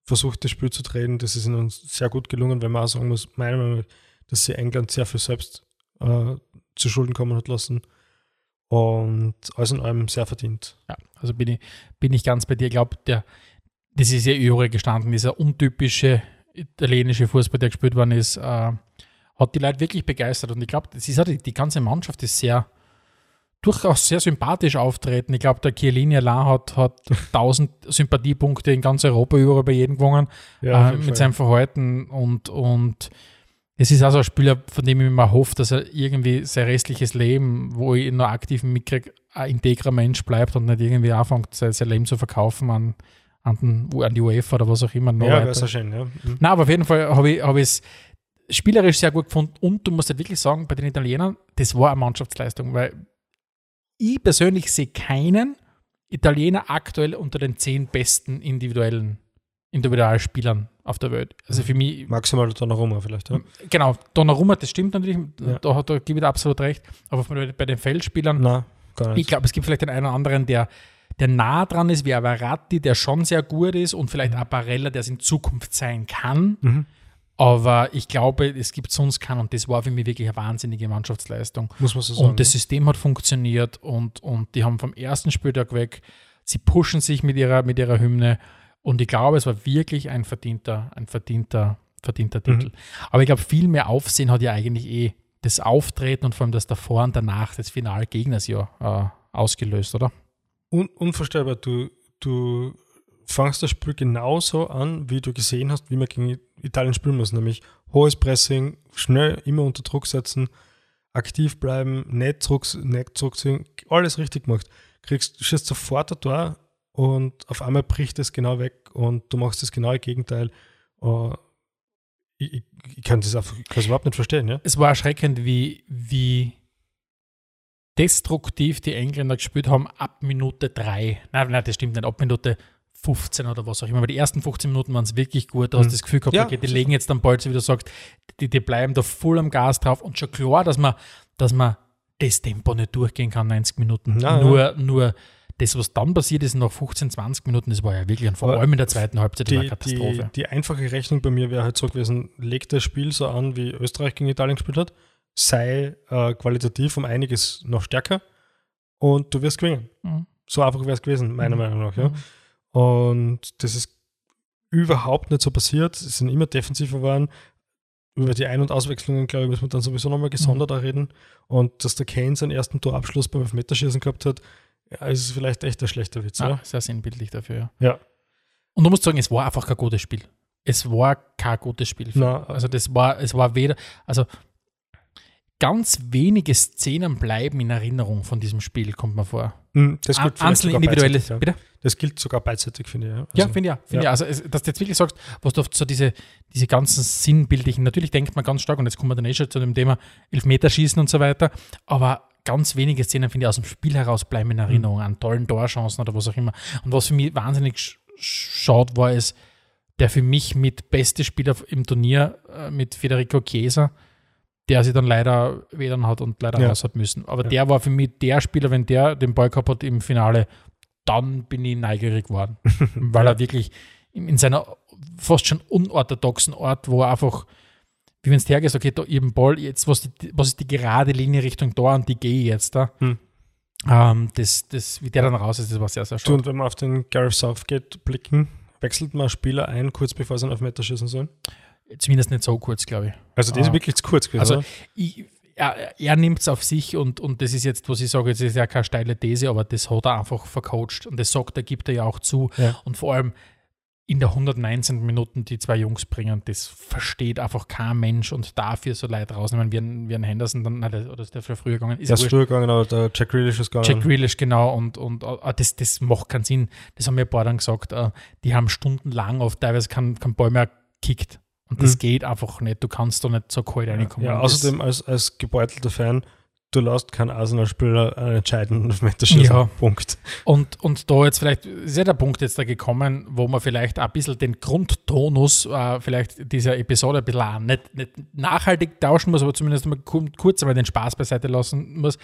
versucht, das Spiel zu drehen. Das ist ihnen sehr gut gelungen, wenn man auch sagen muss, meiner Meinung nach, dass sie England sehr viel selbst äh, zu Schulden kommen hat lassen. Und alles in allem sehr verdient. Ja, also bin ich, bin ich ganz bei dir. Ich glaube, der, das ist ja über gestanden, dieser untypische italienische Fußball, der gespielt worden ist, äh, hat die Leute wirklich begeistert. Und ich glaube, die, die ganze Mannschaft ist sehr, durchaus sehr sympathisch auftreten. Ich glaube, der Chiellini allein hat, hat 1000 Sympathiepunkte in ganz Europa überall bei jedem gewonnen Ja, äh, mit seinem Verhalten und, und es ist also ein Spieler, von dem ich mir hoffe, dass er irgendwie sein restliches Leben, wo ich ihn noch aktiv mitkriege, ein integrer Mensch bleibt und nicht irgendwie anfängt, sein, sein Leben zu verkaufen an, an, den, an die UEFA oder was auch immer. Ja, wäre so schön, ja. Mhm. Nein, aber auf jeden Fall habe ich, hab ich es spielerisch sehr gut gefunden und du musst halt wirklich sagen, bei den Italienern, das war eine Mannschaftsleistung, weil ich persönlich sehe keinen Italiener aktuell unter den zehn besten individuellen Individualspielern auf der Welt. Also für mich, Maximal Donnarumma vielleicht, ja. genau, Donnarumma, das stimmt natürlich, Ja. da, hat- da gebe ich dir absolut recht, aber bei, den Feldspielern, Na, gar ich nicht. glaube, es gibt vielleicht den einen oder anderen, der, der nah dran ist, wie Avaratti, der schon sehr gut ist und vielleicht Apparella, der es in Zukunft sein kann. Mhm. Aber ich glaube, es gibt sonst keinen und das war für mich wirklich eine wahnsinnige Mannschaftsleistung. Muss man so sagen. und das. System hat funktioniert und, und die haben vom ersten Spieltag weg, sie pushen sich mit ihrer, mit ihrer Hymne und ich glaube, es war wirklich ein verdienter, ein verdienter, verdienter Mhm. Titel. Aber ich glaube, viel mehr Aufsehen hat ja eigentlich eh das Auftreten und vor allem das davor und danach des Finalgegners ja äh, ausgelöst, oder? Un unvorstellbar. Du, du fangst das Spiel genauso an, wie du gesehen hast, wie man gegen Italien spielen muss. Nämlich hohes Pressing, schnell immer unter Druck setzen, aktiv bleiben, nicht, zurück, nicht zurückziehen, alles richtig gemacht. Kriegst, schießt sofort ein Tor und auf einmal bricht es genau weg und du machst das genaue Gegenteil. Uh, ich, ich, kann das, einfach, ich das überhaupt nicht verstehen, ja? Es war erschreckend, wie, wie destruktiv die Engländer gespielt haben ab Minute 3. Nein, nein, das stimmt nicht, ab Minute 15 oder was auch immer. Aber die ersten 15 Minuten waren es wirklich gut. Du hast Mhm. das Gefühl gehabt, Ja, okay, die legen jetzt dann bald, so wie du sagst, die, die bleiben da voll am Gas drauf und schon klar, dass man, dass man das Tempo nicht durchgehen kann, 90 Minuten. Ja, nur, nur das, was dann passiert ist nach 15, 20 Minuten, das war ja wirklich, und vor allem in der zweiten Halbzeit, Die, eine die, Katastrophe. die einfache Rechnung bei mir wäre halt so gewesen, legt das Spiel so an, wie Österreich gegen Italien gespielt hat, sei äh, qualitativ um einiges noch stärker und du wirst gewinnen. Mhm. So einfach wäre es gewesen, meiner Mhm. Meinung nach. Ja. Mhm. Und das ist überhaupt nicht so passiert. Sie sind immer defensiver geworden. Über die Ein- und Auswechslungen, glaube ich, müssen wir dann sowieso nochmal gesondert Mhm. reden. Und dass der Kane seinen ersten Torabschluss beim Elfmeterschießen gehabt hat, ja, ist vielleicht echt ein schlechter Witz. Ja, Ja? sehr sinnbildlich dafür, ja. ja. Und du musst sagen, es war einfach kein gutes Spiel. Es war kein gutes Spiel. Na, also das war, es war weder, also ganz wenige Szenen bleiben in Erinnerung von diesem Spiel, kommt mir vor. Mm, Das gilt Einzelne individuelle, ja. bitte? Das gilt sogar beidseitig, finde ich. Ja, Ja, Also, finde ich ja. Find ja. Also, es, dass du jetzt wirklich sagst, was du oft so diese, diese ganzen sinnbildlichen, natürlich denkt man ganz stark, und jetzt kommen wir dann eh schon zu dem Thema Elfmeterschießen und so weiter, aber ganz wenige Szenen, finde ich, aus dem Spiel heraus bleiben in Erinnerung, an tollen Torchancen oder was auch immer. Und was für mich wahnsinnig sch- schaut, war es, der für mich mit beste Spieler im Turnier äh, mit Federico Chiesa, der sich dann leider wedern hat und leider Ja. raus hat müssen. Aber Ja. der war für mich der Spieler, wenn der den Ball gehabt hat im Finale, dann bin ich neugierig geworden. weil er wirklich in, in seiner fast schon unorthodoxen Art, wo er einfach, wie wenn es hergehst, okay, da eben Ball, jetzt, was, die, was ist die gerade Linie Richtung Tor und die gehe jetzt da. Hm. Ähm, das, das, wie der dann raus ist, das war sehr, sehr schön. und wenn wir auf den Gareth Southgate blicken, wechselt man Spieler ein, kurz bevor sie einen Elfmeter schießen sollen? Zumindest nicht so kurz, glaube ich. Also das Ah. ist wirklich zu kurz gewesen. Also ich, er, er nimmt es auf sich und, und das ist jetzt, was ich sage, das ist ja keine steile These, aber das hat er einfach vercoacht und das sagt er, gibt er ja auch zu. Ja. Und vor allem in der 119. Minuten die zwei Jungs bringen, das versteht einfach kein Mensch und dafür so Leute rausnehmen, wie ein, wie ein Henderson, dann, oder ist der früher gegangen? Ist Der ist früher gegangen, aber der Jack Grealish ist gegangen. Jack Grealish, genau, und, und äh, das, das macht keinen Sinn. Das haben mir ein paar dann gesagt, äh, die haben stundenlang oft teilweise keinen kein Ball mehr gekickt. Und das Mhm. geht einfach nicht. Du kannst da nicht so kalt reinkommen. ja, das- außerdem als, als gebeutelter Fan, du lässt keinen Arsenal-Spieler einen entscheidenden Elfmeter schießen. Ja. Punkt. Und, und da jetzt vielleicht, ist ja der Punkt jetzt da gekommen, wo man vielleicht ein bisschen den Grundtonus äh, vielleicht dieser Episode ein bisschen auch nicht, nicht nachhaltig tauschen muss, aber zumindest mal ku- kurz einmal den Spaß beiseite lassen muss.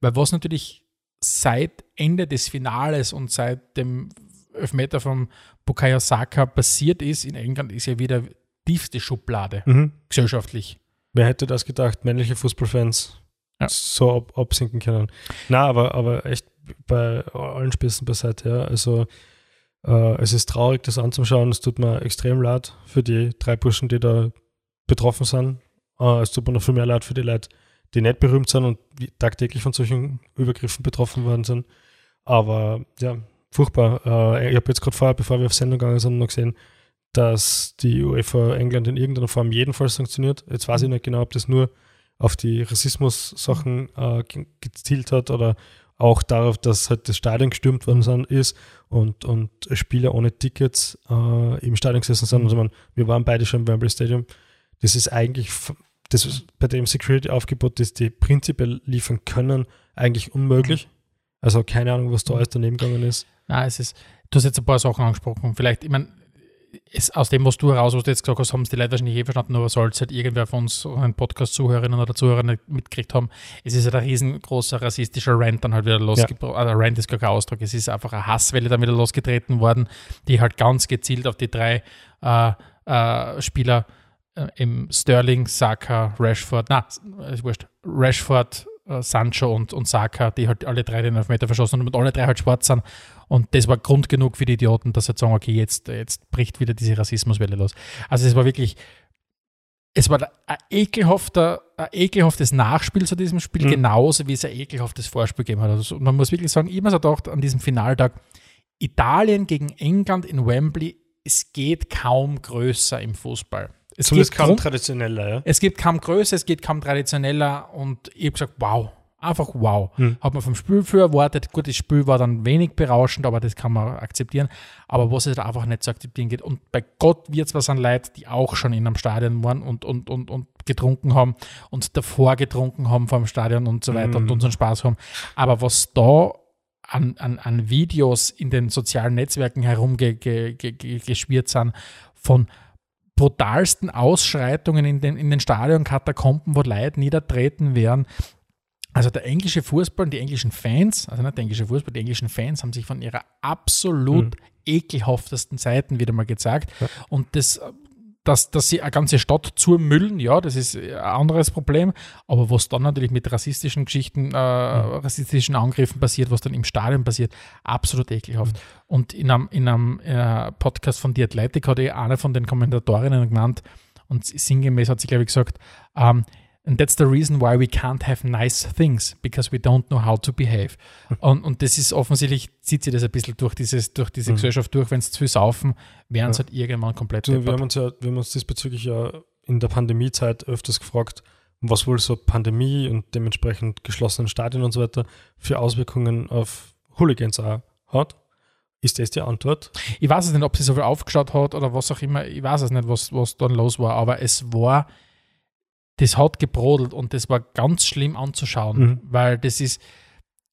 Weil was natürlich seit Ende des Finales und seit dem Elfmeter vom Bukayo Saka passiert ist in England, ist ja wieder tiefste Schublade, Mhm. gesellschaftlich. Wer hätte das gedacht, männliche Fußballfans Ja. so ab, absinken können? Na, aber, aber echt bei allen Spitzen beiseite, ja. Also Äh, es ist traurig, das anzuschauen. Es tut mir extrem leid für die drei Burschen, die da betroffen sind. Äh, es tut mir noch viel mehr leid für die Leute, die nicht berühmt sind und tagtäglich von solchen Übergriffen betroffen worden sind. Aber ja, furchtbar. Äh, ich habe jetzt gerade vorher, bevor wir auf Sendung gegangen sind, noch gesehen, dass die UEFA England in irgendeiner Form jedenfalls sanktioniert. Jetzt weiß ich nicht genau, ob das nur auf die Rassismus-Sachen äh, gezielt hat oder auch darauf, dass halt das Stadion gestürmt worden sind, ist und, und Spieler ohne Tickets äh, im Stadion gesessen sind. Also man, wir waren beide schon im Wembley Stadium. Das ist eigentlich, das ist bei dem Security-Aufgebot, das die prinzipiell liefern können, eigentlich unmöglich. Also keine Ahnung, was da alles daneben gegangen ist. Nein, es ist, du hast jetzt ein paar Sachen angesprochen. Vielleicht, ich meine, es, aus dem, was du heraus, was du jetzt gesagt hast, haben es die Leute wahrscheinlich eh verstanden, aber soll es halt irgendwer von uns, einen Podcast-Zuhörerinnen oder Zuhörern nicht mitgekriegt haben, es ist halt ein riesengroßer rassistischer Rant dann halt wieder losgetreten. Ja. Also Rant ist gar kein Ausdruck, es ist einfach eine Hasswelle dann wieder losgetreten worden, die halt ganz gezielt auf die drei äh, äh, Spieler äh, im Sterling, Saka, Rashford, na, ist wurscht, Rashford, äh, Sancho und, und Saka, die halt alle drei den Elfmeter verschossen haben und alle drei halt schwarz sind. Und das war Grund genug für die Idioten, dass sie halt sagen, okay, jetzt, jetzt bricht wieder diese Rassismuswelle los. Also es war wirklich, es war ein, ekelhafter, ein ekelhaftes Nachspiel zu diesem Spiel, mhm. genauso wie es ein ekelhaftes Vorspiel gegeben hat. Also man muss wirklich sagen, ich habe mir so gedacht, an diesem Finaltag, Italien gegen England in Wembley, es geht kaum größer im Fußball. Es Zumindest kaum traditioneller, ja. Es geht kaum größer, es geht kaum traditioneller und ich habe gesagt, wow, einfach wow. Hm. Hat man vom Spiel für erwartet. Gut, das Spiel war dann wenig berauschend, aber das kann man akzeptieren. Aber was es halt einfach nicht zu akzeptieren geht. Und bei Gott wird es was an Leuten, die auch schon in einem Stadion waren und, und, und, und getrunken haben und davor getrunken haben vor dem Stadion und so weiter hm. und unseren Spaß haben. Aber was da an, an, an Videos in den sozialen Netzwerken herumgeschwirrt ge, ge, ge, sind von brutalsten Ausschreitungen in den, in den Stadionkatakomben, wo Leute niedertreten werden. Also der englische Fußball und die englischen Fans, also nicht der englische Fußball, die englischen Fans haben sich von ihrer absolut mhm. ekelhaftesten Seiten wieder mal gezeigt. Ja. Und das dass, dass sie eine ganze Stadt zumüllen, ja, das ist ein anderes Problem. Aber was dann natürlich mit rassistischen Geschichten, äh, mhm. rassistischen Angriffen passiert, was dann im Stadion passiert, absolut ekelhaft. Mhm. Und in einem, in einem äh, Podcast von The Athletic hat eh eine von den Kommentatorinnen genannt und sinngemäß hat sie, glaube ich, gesagt, ähm, And that's the reason why we can't have nice things, because we don't know how to behave. und, und das ist offensichtlich, zieht sich das ein bisschen durch, dieses, durch diese mhm. Gesellschaft durch. Wenn es zu viel saufen, werden es ja. halt irgendwann komplett du, wir, haben uns ja, wir haben uns diesbezüglich ja in der Pandemiezeit öfters gefragt, was wohl so Pandemie und dementsprechend geschlossenen Stadien und so weiter für Auswirkungen auf Hooligans auch hat. Ist das die Antwort? Ich weiß es nicht, ob sie so viel aufgeschaut hat oder was auch immer. Ich weiß es nicht, was, was dann los war, aber es war das hat gebrodelt und das war ganz schlimm anzuschauen, mhm. weil das ist,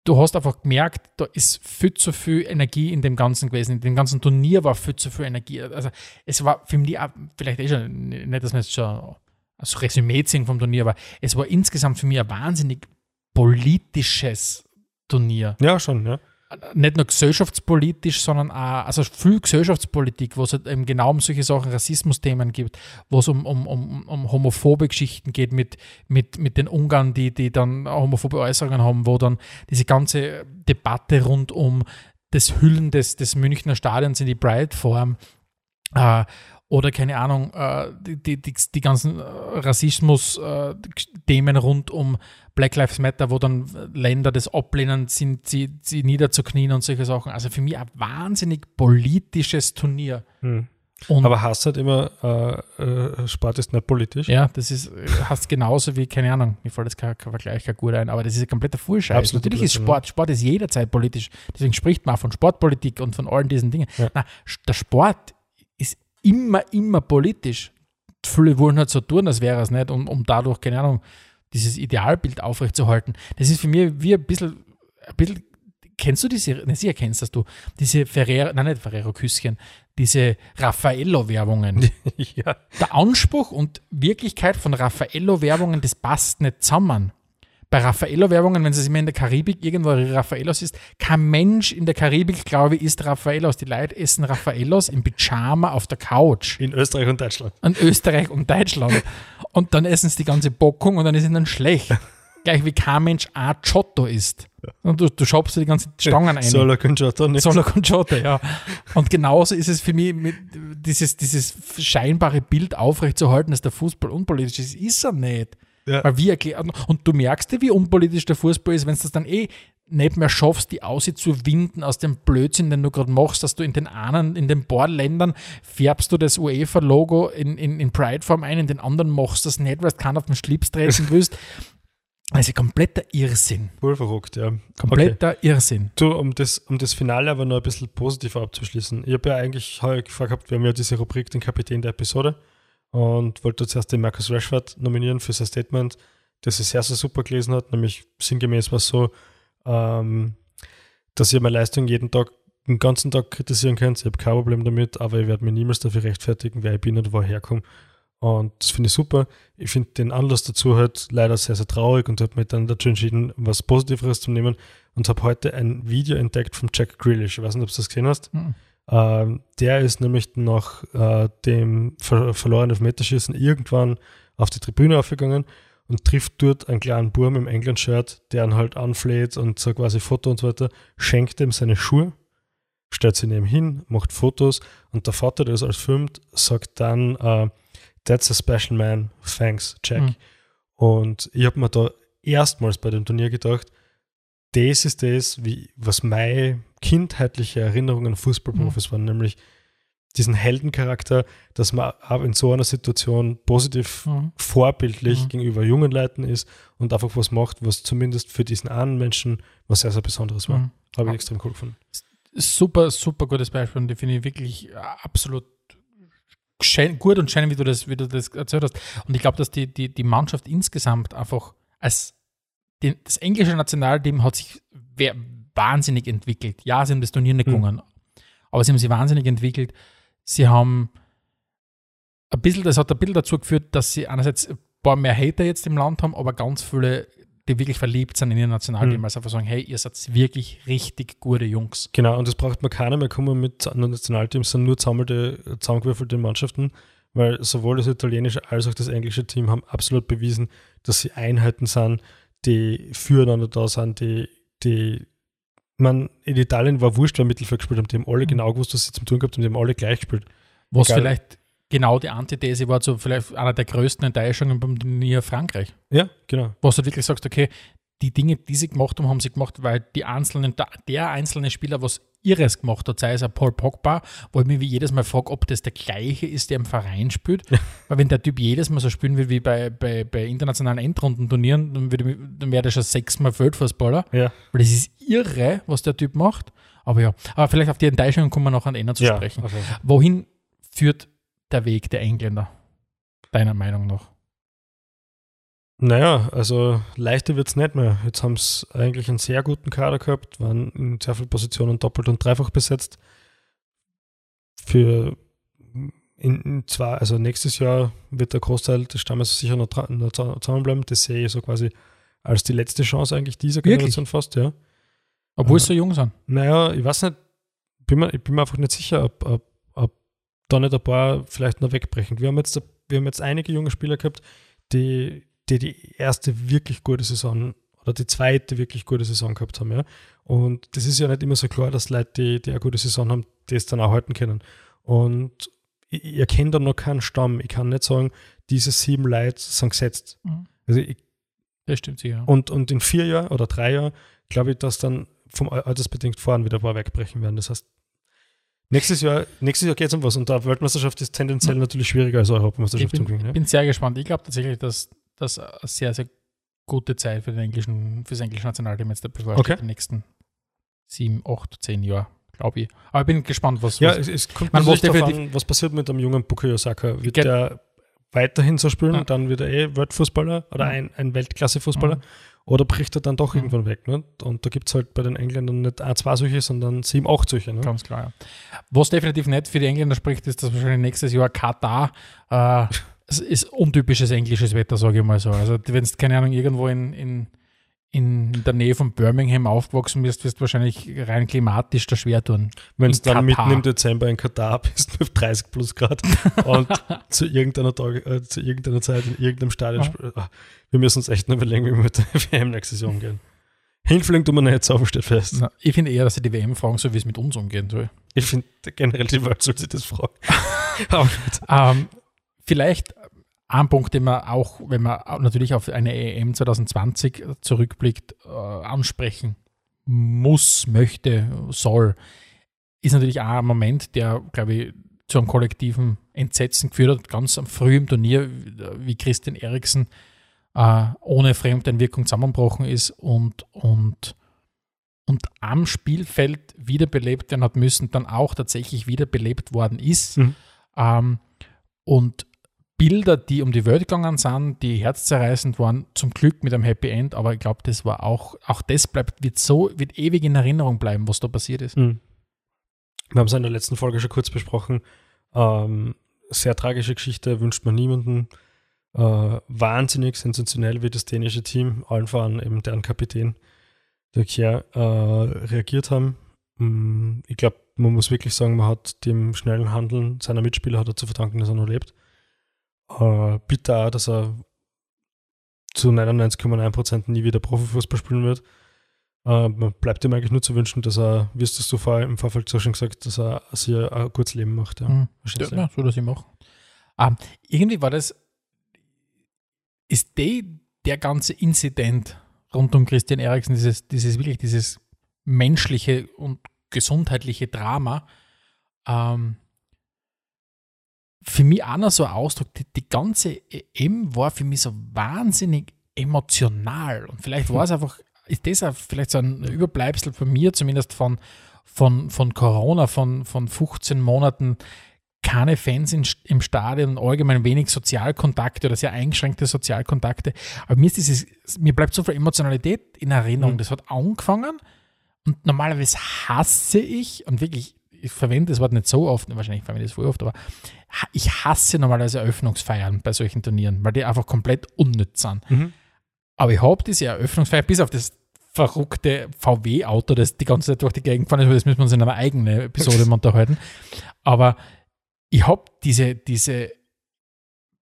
du hast einfach gemerkt, da ist viel zu viel Energie in dem Ganzen gewesen. In dem ganzen Turnier war viel zu viel Energie. Also es war für mich auch, vielleicht eh schon, nicht, dass man jetzt schon als Resümee ziehen vom Turnier, aber es war insgesamt für mich ein wahnsinnig politisches Turnier. Ja, schon, ja nicht nur gesellschaftspolitisch, sondern auch, also viel Gesellschaftspolitik, wo es halt eben genau um solche Sachen, Rassismusthemen gibt, wo es um, um, um, um homophobe Geschichten geht mit, mit, mit den Ungarn, die, die dann homophobe Äußerungen haben, wo dann diese ganze Debatte rund um das Hüllen des, des Münchner Stadions in die Pride-Form äh, oder keine Ahnung, äh, die, die, die ganzen äh, Rassismus-Themen rund um Black Lives Matter, wo dann Länder das ablehnen, sind sie, sie niederzuknien und solche Sachen. Also für mich ein wahnsinnig politisches Turnier. Hm. Aber hast halt immer, äh, äh, Sport ist nicht politisch. Ja, das ist, hast genauso wie, keine Ahnung, mir fällt jetzt kein, kein Vergleich kein gut ein, aber das ist ein kompletter Fullscheiß. Absolut Natürlich ist Sport, Sport ist jederzeit politisch. Deswegen spricht man auch von Sportpolitik und von allen diesen Dingen. Ja. Na, der Sport immer, immer politisch. Viele wollen halt so tun, als wäre es nicht, um, um dadurch, keine Ahnung, dieses Idealbild aufrechtzuerhalten. Das ist für mich wie ein bisschen, ein bisschen kennst du diese, ne, sicher kennst das du, diese Ferrero, nein, nicht Ferrero-Küsschen, diese Raffaello-Werbungen. ja. Der Anspruch und Wirklichkeit von Raffaello-Werbungen, das passt nicht zusammen bei Raffaello-Werbungen, wenn es immer in der Karibik irgendwo Raffaellos ist, kein Mensch in der Karibik, glaube ich, isst Raffaellos. Die Leute essen Raffaellos im Pyjama auf der Couch. In Österreich und Deutschland. In Österreich und Deutschland. und dann essen sie die ganze Bockung und dann ist ihnen schlecht. Gleich wie kein Mensch ein Giotto ist. Und du, du schraubst dir die ganzen Stangen ein. Solo Concerto nicht. Solo Concerto, ja. Und genauso ist es für mich, mit dieses, dieses scheinbare Bild aufrechtzuerhalten, dass der Fußball unpolitisch ist, ist er nicht. Ja. Weil wir erklären, und du merkst dir, wie unpolitisch der Fußball ist, wenn du das dann eh nicht mehr schaffst, die Aussicht zu winden aus dem Blödsinn, den du gerade machst, dass du in den einen, in den Bohrländern färbst du das UEFA-Logo in, in, in Pride-Form ein, in den anderen machst du das nicht, weil du keinen auf den Schlips treten willst. Also kompletter Irrsinn. Voll verrückt, ja. Kompletter Irrsinn. Du, um das, um das Finale aber noch ein bisschen positiver abzuschließen. Ich habe ja eigentlich heuer gefragt gehabt, wir haben ja diese Rubrik, den Kapitän der Episode, und wollte zuerst den Marcus Rashford nominieren für sein Statement, das er sehr, sehr super gelesen hat. Nämlich sinngemäß war es so, ähm, dass ihr meine Leistung jeden Tag, den ganzen Tag kritisieren könnt. Ich habe kein Problem damit, aber ich werde mir niemals dafür rechtfertigen, wer ich bin und woher ich herkomme. Und das finde ich super. Ich finde den Anlass dazu halt leider sehr, sehr traurig und habe mich dann dazu entschieden, was Positiveres zu nehmen und habe heute ein Video entdeckt von Jack Grealish. Ich weiß nicht, ob du das gesehen hast. Mhm. Ähm, der ist nämlich nach äh, dem ver verlorenen Elfmeterschießen irgendwann auf die Tribüne aufgegangen und trifft dort einen kleinen Burm im England-Shirt, der ihn halt anfleht und so quasi Foto und so weiter, schenkt ihm seine Schuhe, stellt sie neben hin, macht Fotos und der Vater, der das alles filmt, sagt dann, äh, That's a special man, thanks, Jack. Mhm. Und ich habe mir da erstmals bei dem Turnier gedacht, das ist das, wie, was meine kindheitliche Erinnerungen an Fußballprofis waren, nämlich diesen Heldencharakter, dass man auch in so einer Situation positiv Mhm. vorbildlich Mhm. gegenüber jungen Leuten ist und einfach was macht, was zumindest für diesen einen Menschen was sehr, sehr Besonderes war. Mhm. Habe ich extrem cool gefunden. Super, super gutes Beispiel und die finde ich wirklich äh, absolut gut und schön, wie du das, wie du das erzählt hast. Und ich glaube, dass die, die, die Mannschaft insgesamt einfach als die, das englische Nationalteam hat sich wahnsinnig entwickelt. Ja, sie haben das Turnier nicht Mhm. gewonnen, aber sie haben sich wahnsinnig entwickelt. Sie haben ein bisschen, das hat ein bisschen dazu geführt, dass sie einerseits ein paar mehr Hater jetzt im Land haben, aber ganz viele, die wirklich verliebt sind in ihr Nationalteam, Mhm. also einfach sagen, hey, ihr seid wirklich richtig gute Jungs. Genau, und das braucht man keiner mehr kommen mit anderen Nationalteams, sind nur zusammengewürfelte Mannschaften, weil sowohl das italienische als auch das englische Team haben absolut bewiesen, dass sie Einheiten sind, die füreinander da sind, die, die man in Italien war wurscht, wer Mittelfeld gespielt haben, die haben alle genau gewusst, was sie zum tun gehabt haben, die haben alle gleich gespielt. Was Egal. vielleicht genau die Antithese war zu vielleicht einer der größten Enttäuschungen beim Turnier Frankreich. Ja, genau. Wo du wirklich sagst, okay, die Dinge, die sie gemacht haben, haben sie gemacht, weil die einzelnen, der, einzelne Spieler was Irres gemacht hat, sei es ein Paul Pogba, wo ich mich wie jedes Mal frage, ob das der gleiche ist, der im Verein spielt. Weil wenn der Typ jedes Mal so spielen will wie bei, bei, bei internationalen Endrundenturnieren, dann, würde dann wäre der schon sechsmal Weltfußballer. Ja, Weil das ist irre, was der Typ macht. Aber ja, aber vielleicht auf die Enttäuschungen kommen wir noch an Ende zu ja sprechen. Fall. Wohin führt der Weg der Engländer? Deiner Meinung nach? Naja, also leichter wird es nicht mehr. Jetzt haben sie eigentlich einen sehr guten Kader gehabt, waren in sehr vielen Positionen doppelt und dreifach besetzt. Für in, in zwei, also nächstes Jahr wird der Großteil des Stammes sicher noch, noch zu- zusammenbleiben. Das sehe ich so quasi als die letzte Chance eigentlich dieser Wirklich? Generation fast, ja. Obwohl sie so jung sind. Naja, ich weiß nicht, bin mir, ich bin mir einfach nicht sicher, ob, ob, ob da nicht ein paar vielleicht noch wegbrechen. Wir haben jetzt, wir haben jetzt einige junge Spieler gehabt, die, die die erste wirklich gute Saison oder die zweite wirklich gute Saison gehabt haben. Ja? Und das ist ja nicht immer so klar, dass Leute, die, die eine gute Saison haben, das dann auch halten können. Und ich, ich erkenne da noch keinen Stamm. Ich kann nicht sagen, diese sieben Leute sind gesetzt. Mhm. Also ich, Das stimmt sicher. und, und in vier Jahren oder drei Jahren glaube ich, dass dann vom Al- altersbedingt fahren wieder ein paar wegbrechen werden. Das heißt, nächstes Jahr, nächstes Jahr geht es um was und der Weltmeisterschaft ist tendenziell natürlich schwieriger als ich Europameisterschaft bin, Gewinnen. bin sehr gespannt. Ich glaube tatsächlich, dass das eine sehr, sehr gute Zeit für, den englischen, für das englische Nationalteam jetzt bevorsteht Okay. in den nächsten sieben, acht, zehn Jahren, glaube ich. Aber ich bin gespannt, was, Ja, was es, es kommt Man muss definitiv- an, was passiert mit dem jungen Bukayo Saka. Wird der weiterhin so spielen, Ja. dann wird er eh Weltfußballer oder Mhm. ein, ein Weltklasse-Fußballer Mhm. oder bricht er dann doch Mhm. irgendwann weg. Ne? Und da gibt es halt bei den Engländern nicht ein, zwei solche, sondern sieben, acht solche. Ne? Ganz klar, ja. Was definitiv nicht für die Engländer spricht, ist, dass wahrscheinlich nächstes Jahr Katar äh, es ist untypisches englisches Wetter, sage ich mal so. Also wenn du, keine Ahnung, irgendwo in, in, in der Nähe von Birmingham aufgewachsen bist, wirst du wahrscheinlich rein klimatisch da schwer tun. Wenn du dann Katar. mitten im Dezember in Katar bist mit 30 plus Grad und zu irgendeiner, Tag, äh, zu irgendeiner Zeit in irgendeinem Stadion Ja. ah, wir müssen uns echt noch überlegen, wie wir mit der WM nächste Saison gehen. Hinfliegen tun wir nicht, so steht fest. Na, ich finde eher, dass sie die WM fragen, so wie es mit uns umgehen soll. Ich finde generell die Welt sollte sich das fragen. Ähm, vielleicht ein Punkt, den man auch, wenn man natürlich auf eine EM 2020 zurückblickt, äh, ansprechen muss, möchte, soll, ist natürlich auch ein Moment, der, glaube ich, zu einem kollektiven Entsetzen geführt hat, ganz am früh im Turnier, wie Christian Eriksen äh, ohne Fremdeinwirkung zusammengebrochen ist und, und, und am Spielfeld wiederbelebt werden hat müssen, dann auch tatsächlich wiederbelebt worden ist. Mhm. Ähm, und Bilder, die um die Welt gegangen sind, die herzzerreißend waren, zum Glück mit einem Happy End, aber ich glaube, das war auch, auch das bleibt, wird so, wird ewig in Erinnerung bleiben, was da passiert ist. Mhm. Wir haben es in der letzten Folge schon kurz besprochen. Ähm, sehr tragische Geschichte, wünscht man niemanden. Äh, wahnsinnig sensationell, wie das dänische Team, allen voran eben deren Kapitän, der Kier, äh, reagiert haben. Mm, Ich glaube, man muss wirklich sagen, man hat dem schnellen Handeln seiner Mitspieler hat er zu verdanken, dass er noch lebt. Äh, bitter auch, dass er zu 99,9% nie wieder Profifußball spielen wird. Äh, man bleibt ihm eigentlich nur zu wünschen, dass er, wie hast du vorher im Vorfeld so schon gesagt, dass er sich ein gutes Leben macht. Ja. Mhm. Ja, ja, so dass ich mache. Ähm, irgendwie war das, ist die, der ganze Inzident rund um Christian Eriksen, dieses, dieses wirklich dieses menschliche und gesundheitliche Drama, ähm, für mich auch noch so ein Ausdruck, die, die ganze EM war für mich so wahnsinnig emotional. Und vielleicht war es einfach, ist das auch vielleicht so ein Überbleibsel von mir, zumindest von, von, von Corona, von, von 15 Monaten, keine Fans in, im Stadion, allgemein wenig Sozialkontakte oder sehr eingeschränkte Sozialkontakte. Aber mir ist dieses, mir bleibt so viel Emotionalität in Erinnerung. Mhm. Das hat angefangen und normalerweise hasse ich, und wirklich, ich verwende das Wort nicht so oft, wahrscheinlich verwende ich das voll oft, aber ich hasse normalerweise Eröffnungsfeiern bei solchen Turnieren, weil die einfach komplett unnütz sind. Mhm. Aber ich habe diese Eröffnungsfeier, bis auf das verrückte VW-Auto, das die ganze Zeit durch die Gegend gefahren ist, das müssen wir uns in einer eigenen Episode unterhalten. Aber ich habe diese, diese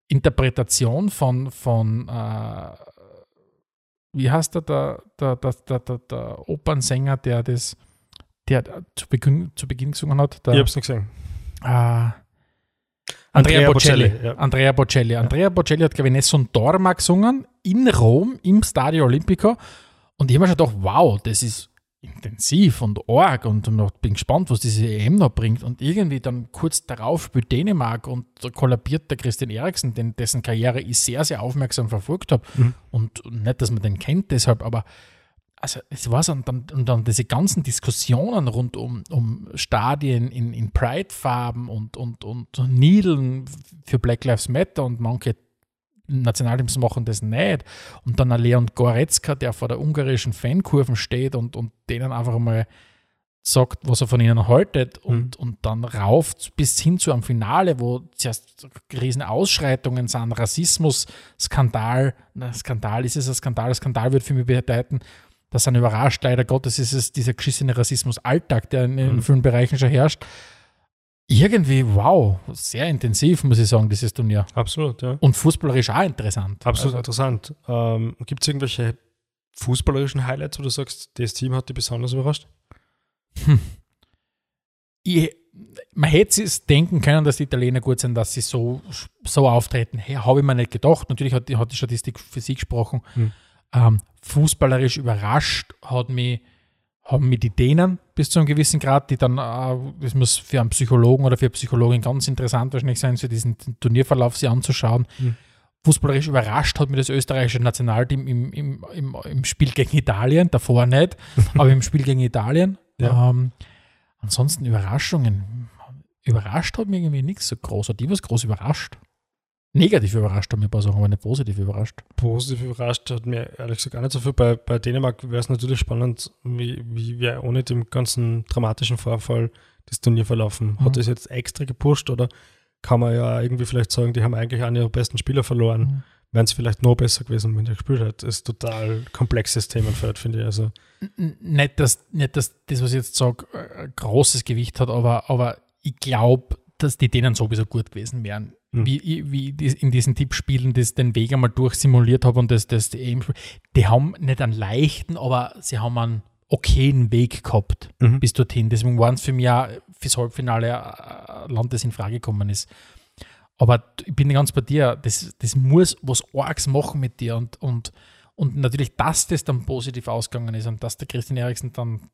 Interpretation von, von äh, wie heißt der, der, der, der, der, der Opernsänger, der das der zu Beginn, zu Beginn gesungen hat, der, Ich hab's nicht gesehen. Ah. Andrea, Andrea Bocelli. Bocelli, ja. Andrea Bocelli. Andrea Bocelli hat, glaube ich, Nessun Dorma gesungen in Rom im Stadio Olimpico. Und ich habe mir schon gedacht, wow, das ist intensiv und arg und noch bin gespannt, was diese EM noch bringt. Und irgendwie dann kurz darauf spielt Dänemark und da kollabiert der Christian Eriksen, den, dessen Karriere ich sehr, sehr aufmerksam verfolgt habe. Mhm. Und nicht, dass man den kennt deshalb, aber also es war so, und dann, und dann diese ganzen Diskussionen rund um, um Stadien in, in Pride-Farben und, und, und Niedeln für Black Lives Matter und manche Nationalteams machen das nicht. Und dann ein Leon Goretzka, der vor der ungarischen Fankurven steht und, und denen einfach mal sagt, was er von ihnen haltet und, und dann rauf bis hin zu einem Finale, wo zuerst riesen Ausschreitungen sind, Rassismus, Skandal, na, Skandal ist es ein Skandal, Skandal wird für mich bedeuten, dass sind überrascht, leider Gottes ist es dieser geschissene Rassismus-Alltag, der in, in Mhm. vielen Bereichen schon herrscht. Irgendwie, wow, sehr intensiv, muss ich sagen, dieses Turnier. Absolut, ja. Und fußballerisch auch interessant. Absolut Also, interessant. Ähm, Gibt es irgendwelche fußballerischen Highlights, wo du sagst, das Team hat dich besonders überrascht? ich, man hätte es denken können, dass die Italiener gut sind, dass sie so, so auftreten. Hey, habe ich mir nicht gedacht. Natürlich hat die, hat die Statistik für sie gesprochen. Hm. Ähm, fußballerisch überrascht hat mich, haben mich die Dänen bis zu einem gewissen Grad, die dann, äh, das muss für einen Psychologen oder für eine Psychologin ganz interessant wahrscheinlich sein, für diesen Turnierverlauf sich anzuschauen. Hm. Fußballerisch überrascht hat mich das österreichische Nationalteam im, im, im, im Spiel gegen Italien, davor nicht, aber im Spiel gegen Italien. Ja. Ähm, ansonsten Überraschungen. Überrascht hat mich irgendwie nichts so groß. Hat die was groß überrascht? Negativ überrascht haben mir ein paar Sachen, aber nicht positiv überrascht. Positiv überrascht hat mir ehrlich gesagt gar nicht so viel. Bei, bei Dänemark wäre es natürlich spannend, wie, wie wäre ohne den ganzen dramatischen Vorfall das Turnier verlaufen. Mhm. Hat das jetzt extra gepusht oder kann man ja irgendwie vielleicht sagen, die haben eigentlich einen ihrer besten Spieler verloren, Mhm. wären es vielleicht noch besser gewesen, wenn der gespielt hat. Das ist total komplexes Themenfeld, finde ich. Also, Nicht, dass, nicht, dass das, was ich jetzt sage, ein großes Gewicht hat, aber, aber ich glaube, dass die denen sowieso gut gewesen wären. Mhm. Wie, wie ich in diesen Tippspielen das den Weg einmal durchsimuliert habe und das, das eben, die haben nicht einen leichten, aber sie haben einen okayen Weg gehabt Mhm. bis dorthin. Deswegen waren es für mich auch fürs Halbfinale äh, ein Land, das in Frage gekommen ist. Aber ich bin ganz bei dir, das, das muss was Args machen mit dir und, und, und natürlich, dass das dann positiv ausgegangen ist und dass der Christian Eriksen dann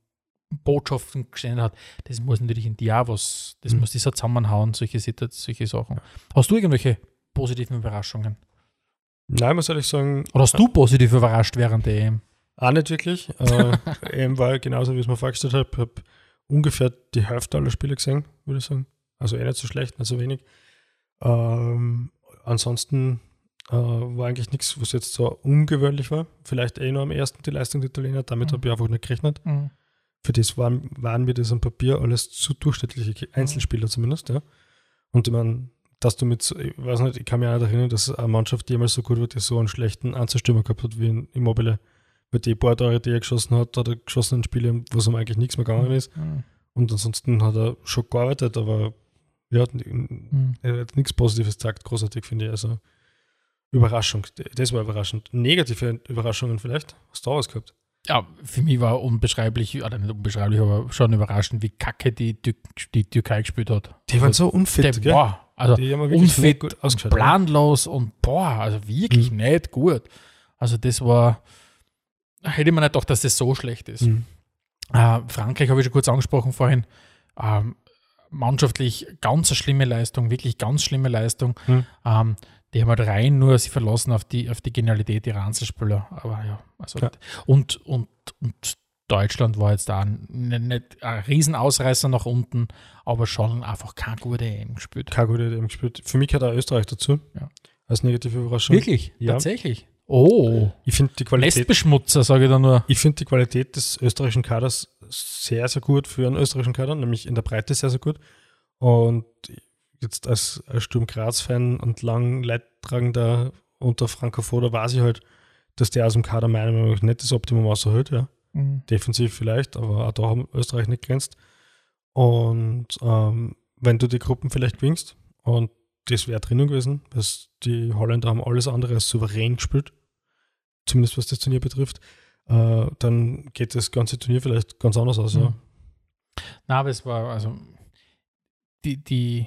Botschaften gestellt hat, das muss natürlich in dir auch was, das Mhm. muss dieser zusammenhauen, solche, solche Sachen. Hast du irgendwelche positiven Überraschungen? nein, muss ehrlich sagen, Oder hast du positiv überrascht während der EM? auch nicht wirklich. Äh, eben war genauso, wie ich es mir vorgestellt habe. Ich habe ungefähr die Hälfte aller Spiele gesehen, würde ich sagen. Also eh nicht so schlecht, nicht so wenig. Ähm, ansonsten äh, war eigentlich nichts, was jetzt so ungewöhnlich war. Vielleicht eh nur am ersten die Leistung der Italiener, damit Mhm. habe ich einfach nicht gerechnet. Für das waren, waren mir das am Papier alles zu durchschnittliche Einzelspieler zumindest, ja. Und ich meine, dass du mit, so- ich weiß nicht, ich kann mich auch nicht erinnern, dass eine Mannschaft jemals so gut wird, die so einen schlechten Anzustürmer gehabt hat wie in Immobile. Weil die paar Tore, die er geschossen hat, hat er geschossen in Spiele, wo es ihm eigentlich nichts mehr gegangen ist. Mhm. Und ansonsten hat er schon gearbeitet, aber ja, Mhm. er hat nichts Positives gesagt, großartig finde ich. Also Überraschung, das war überraschend. Negative Überraschungen vielleicht? Hast du auch was gehabt? Ja, für mich war unbeschreiblich, oder nicht unbeschreiblich, aber schon überraschend, wie kacke die, Tür die Türkei gespielt hat. Die waren so unfit, Der, boah, also Die haben nicht unfit, gut oder? planlos und boah, also wirklich Mhm. nicht gut. Also das war, hätte man nicht gedacht, dass das so schlecht ist. Mhm. Äh, Frankreich habe ich schon kurz angesprochen vorhin. Ähm, mannschaftlich ganz schlimme Leistung, wirklich ganz schlimme Leistung. Mhm. Ähm, die haben halt rein nur sie verlassen auf die, auf die Genialität ihrer Einzelspieler. Aber ja, also Ja. Und, und, und Deutschland war jetzt da nicht, ein Riesenausreißer nach unten, aber schon einfach kein gute EM gespielt. Keine gute Idee gespielt. Für mich gehört auch Österreich dazu. Ja. Als negative Überraschung. Wirklich? Ja. Tatsächlich? Oh, Ich finde die Qualität. Nestbeschmutzer, sage ich da nur. Ich finde die Qualität des österreichischen Kaders sehr, sehr gut für einen österreichischen Kader, nämlich in der Breite sehr, sehr gut. Und jetzt als, als Sturm Graz-Fan und lang Leidtragender unter Franco Foda weiß ich halt, dass der aus dem Kader meiner Meinung nach nicht das Optimum auserhält, ja. Mhm. Defensiv vielleicht, aber auch da haben Österreich nicht grenzt. Und ähm, wenn du die Gruppen vielleicht gewinnst, und das wäre drinnen gewesen, weil die Holländer haben alles andere als souverän gespielt, zumindest was das Turnier betrifft, äh, dann geht das ganze Turnier vielleicht ganz anders aus. Ja. Mhm. Na, aber es war, also die, die,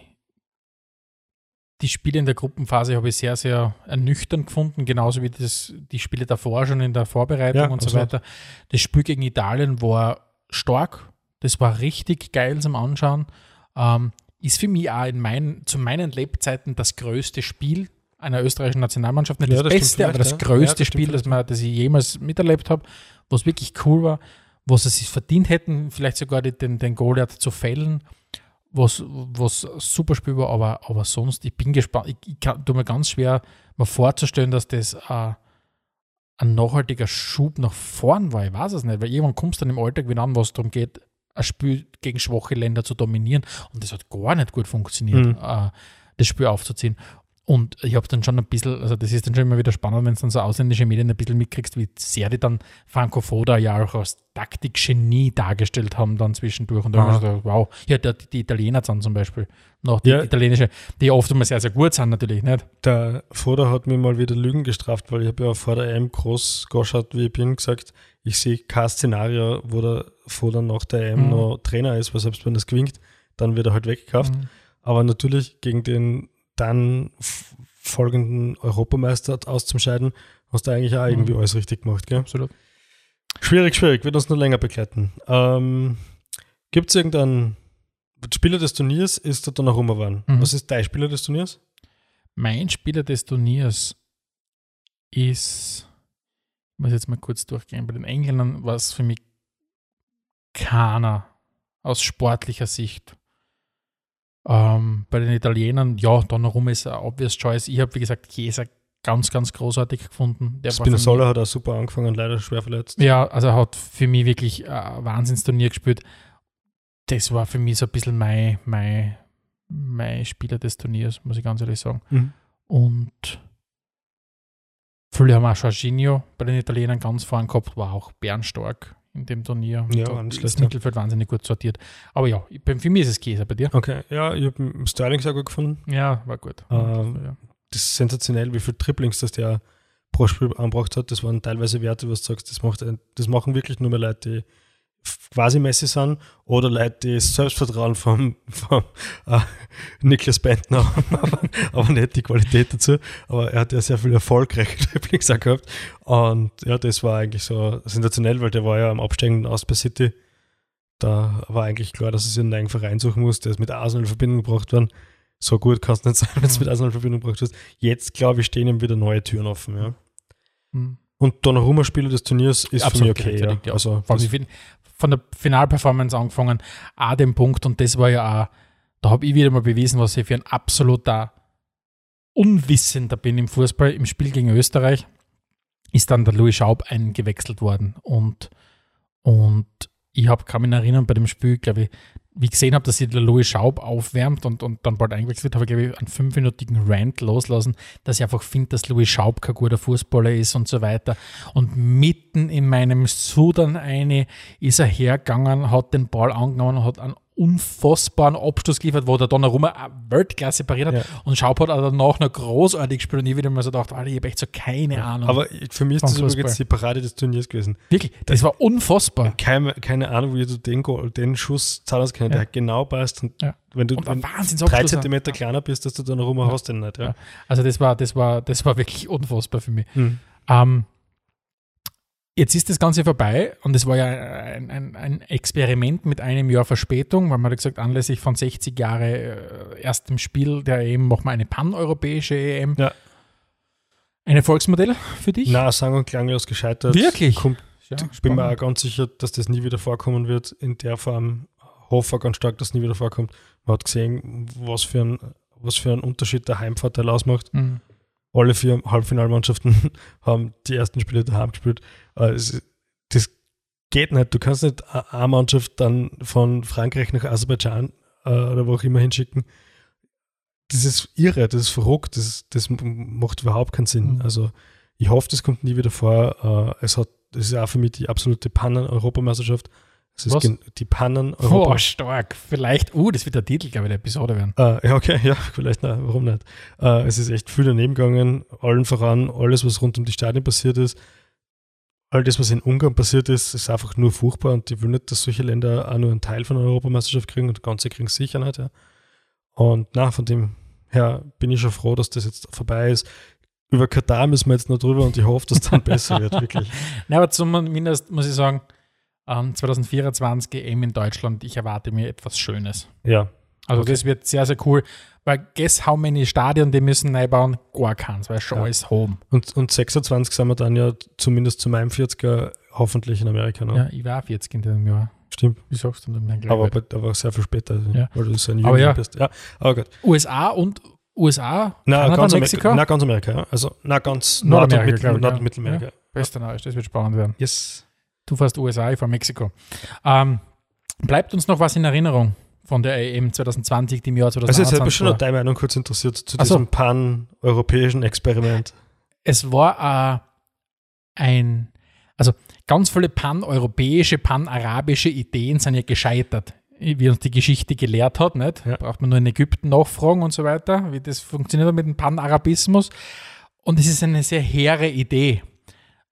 die Spiele in der Gruppenphase habe ich sehr, sehr ernüchternd gefunden, genauso wie das, die Spiele davor schon in der Vorbereitung Ja, und so weiter. Das Spiel gegen Italien war stark, das war richtig geil zum Anschauen. Ähm, ist für mich auch in mein, zu meinen Lebzeiten das größte Spiel einer österreichischen Nationalmannschaft. Nicht Ja, das, das Beste, aber das größte Ja, das Spiel, das, man, das ich jemals miterlebt habe, was wirklich cool war, was sie sich verdient hätten, vielleicht sogar die, den, den Goliath zu fällen, was, was ein super Spiel war, aber, aber sonst, ich bin gespannt, ich, ich kann, tue mir ganz schwer, mir vorzustellen, dass das äh, ein nachhaltiger Schub nach vorn war. Ich weiß es nicht, weil irgendwann kommst du dann im Alltag wieder an, was darum geht, ein Spiel gegen schwache Länder zu dominieren und das hat gar nicht gut funktioniert, Mhm. äh, das Spiel aufzuziehen. Und ich habe dann schon ein bisschen, also das ist dann schon immer wieder spannend, wenn du dann so ausländische Medien ein bisschen mitkriegst, wie sehr die dann Franco Foda ja auch als Taktikgenie dargestellt haben dann zwischendurch. Und da habe ich Aha. gedacht, wow, ja, die, die Italiener dann zum Beispiel, noch die Ja. italienische, die oft immer sehr, sehr gut sind natürlich, nicht? Der Foda hat mir mal wieder Lügen gestraft, weil ich habe ja vor der EM groß geschaut, wie ich bin, gesagt, ich sehe kein Szenario, wo der Foda nach der EM Mhm. noch Trainer ist, weil selbst wenn das gewinnt, dann wird er halt weggekauft. Mhm. Aber natürlich gegen den dann folgenden Europameister auszuscheiden, hast du eigentlich auch Mhm. irgendwie alles richtig gemacht. Gell? Absolut. Schwierig, schwierig, wird uns noch länger begleiten. Ähm, Gibt es irgendeinen Spieler des Turniers, ist der Donnarumma waren? Mhm. Was ist dein Spieler des Turniers? Mein Spieler des Turniers ist, ich muss jetzt mal kurz durchgehen, bei den Engländern war es für mich keiner aus sportlicher Sicht. Ähm, bei den Italienern, ja, Donnarumma ist ein obvious choice. Ich habe, wie gesagt, Chiesa ganz, ganz großartig gefunden. Der Spinazzola hat auch super angefangen, leider schwer verletzt. Ja, also er hat für mich wirklich ein Wahnsinnsturnier gespielt. Das war für mich so ein bisschen mein, mein, mein Spieler des Turniers, muss ich ganz ehrlich sagen. Mhm. Und Viele haben auch Jorginho bei den Italienern ganz vorn gehabt, war auch bärenstark in dem Turnier. Ja, Da schlecht, das. Mittelfeld wahnsinnig gut sortiert. Aber ja, für mich ist es Käse bei dir. Okay, ja, ich habe Sterling sehr gut gefunden. Ja, war gut. Ähm, ja. Das ist sensationell, wie viel Triplings das der pro Spiel angebracht hat. Das waren teilweise Werte, was du sagst, das, macht, das machen wirklich nur mehr Leute, die quasi Messi sind oder Leute, die das Selbstvertrauen vom, vom äh, Niklas Bentner haben, aber, aber nicht die Qualität dazu. Aber er hat ja sehr viel erfolgreiche auch gehabt. Und ja, das war eigentlich so sensationell, weil der war ja am Absteigenden aus bei City. Da war eigentlich klar, dass es einen neuen Verein suchen muss, der ist mit Arsenal in Verbindung gebracht worden. So gut kann es nicht sein, wenn es Mhm. mit Arsenal in Verbindung gebracht ist. Jetzt, glaube ich, stehen ihm wieder neue Türen offen. Ja. Hm. Und Donnarumma-Spieler des Turniers ist für mich okay. Ja. Also, Vor allem, ich find, von der Finalperformance angefangen, auch den Punkt, und das war ja auch, da habe ich wieder mal bewiesen, was ich für ein absoluter Unwissender bin im Fußball. Im Spiel gegen Österreich ist dann der Louis Schaub eingewechselt worden. Und, und ich habe kann mich erinnern, bei dem Spiel, glaube ich, wie ich gesehen habe, dass der Louis Schaub aufwärmt und, und dann bald eingewechselt wird, habe ich, glaube ich, einen fünfminütigen Rant loslassen, dass ich einfach finde, dass Louis Schaub kein guter Fußballer ist und so weiter. Und mitten in meinem Sudan eine ist er hergegangen, hat den Ball angenommen und hat einen unfassbaren Abschluss geliefert, wo der Donnarumma Weltklasse pariert hat. Ja. Und Schaub hat auch danach noch großartig gespielt und ich wieder mal so gedacht, Alter, ich habe echt so keine Ahnung. aber für mich ist das übrigens Fußball. die Parade des Turniers gewesen. Wirklich, das war unfassbar. Keine, keine Ahnung, wie du den, Goal, den Schuss zahlen können, Ja. der genau passt. Und Ja. wenn du wenn ein drei. Zentimeter kleiner bist, dass du dann rum hast, den nicht. Ja. Ja. Also das war, das war, das war wirklich unfassbar für mich. Hm. Ähm, jetzt ist das Ganze vorbei und es war ja ein, ein, ein Experiment mit einem Jahr Verspätung, weil man hat gesagt, anlässlich von 60 Jahre äh, erstem Spiel der EM machen wir eine paneuropäische EM. Ja. Ein Erfolgsmodell für dich? Na, sang- und klanglos gescheitert. Wirklich? Kommt, Ja, ich bin mir auch ganz sicher, dass das nie wieder vorkommen wird in der Form. Hoffe ganz stark, dass es nie wieder vorkommt. Man hat gesehen, was für ein, was für ein Unterschied der Heimvorteil ausmacht. Mhm. Alle vier Halbfinalmannschaften haben die ersten Spiele daheim gespielt. Äh, es- Das geht nicht. Du kannst nicht eine Mannschaft dann von Frankreich nach Aserbaidschan äh, oder wo auch immer hinschicken. Das ist irre, das ist verrückt, das, das macht überhaupt keinen Sinn. Mhm. Also ich hoffe, das kommt nie wieder vor. Äh, es hat, das ist auch für mich die absolute Pannen-Europameisterschaft. Es ist Was? die Oh, Pannen-Europameisterschaft. stark. Vielleicht, uh, das wird der Titel, glaube ich, der Episode werden. Äh, ja, okay, ja, vielleicht, nein, warum nicht? Äh, es ist echt viel daneben gegangen, allen voran, alles, was rund um die Stadien passiert ist. All das, was in Ungarn passiert ist, ist einfach nur furchtbar und ich will nicht, dass solche Länder auch nur einen Teil von der Europameisterschaft kriegen und ganze kriegen es sicher nicht. Ja. Und na, von dem her bin ich schon froh, dass das jetzt vorbei ist. Über Katar müssen wir jetzt noch drüber und ich hoffe, dass dann besser wird, wirklich. Na, aber zumindest muss ich sagen, ähm, 2024 EM in Deutschland, ich erwarte mir etwas Schönes. Ja, Also Okay. das wird sehr, sehr cool. Weil guess how many Stadien die müssen neu bauen? Gar keins, weil schon Ja. alles home. und, und 26 sind wir dann ja zumindest zu meinem 40er hoffentlich in Amerika. Ne? Ja, ich war auch 40 in diesem Jahr. Stimmt. Wie sagst du denn? Mein Aber, Glück? aber sehr viel später, also, Ja. weil du so ein Aber Jüngling ja. bist. Ja, aber gut. USA und USA, Na, Kanada, ganz Mexiko, Amerika, na, ganz Amerika, ja. Also, na, ganz Nordamerika, Nord- und Mittel, glaub ich, Nord- ja. und Mittelamerika. Österreich, das wird spannend werden. Yes. Du fährst USA, ich fahr Mexiko. Ähm, bleibt uns noch was in Erinnerung von der EM 2020, die im Jahr Also, 2021 jetzt hat mich schon noch deine Meinung kurz interessiert zu Ach so. diesem pan-europäischen Experiment. es war äh, ein, also ganz viele pan-europäische, pan-arabische Ideen sind ja gescheitert, wie uns die Geschichte gelehrt hat. Nicht? Ja. Braucht man nur in Ägypten nachfragen und so weiter, wie das funktioniert mit dem Pan-Arabismus. Und es ist eine sehr hehre Idee,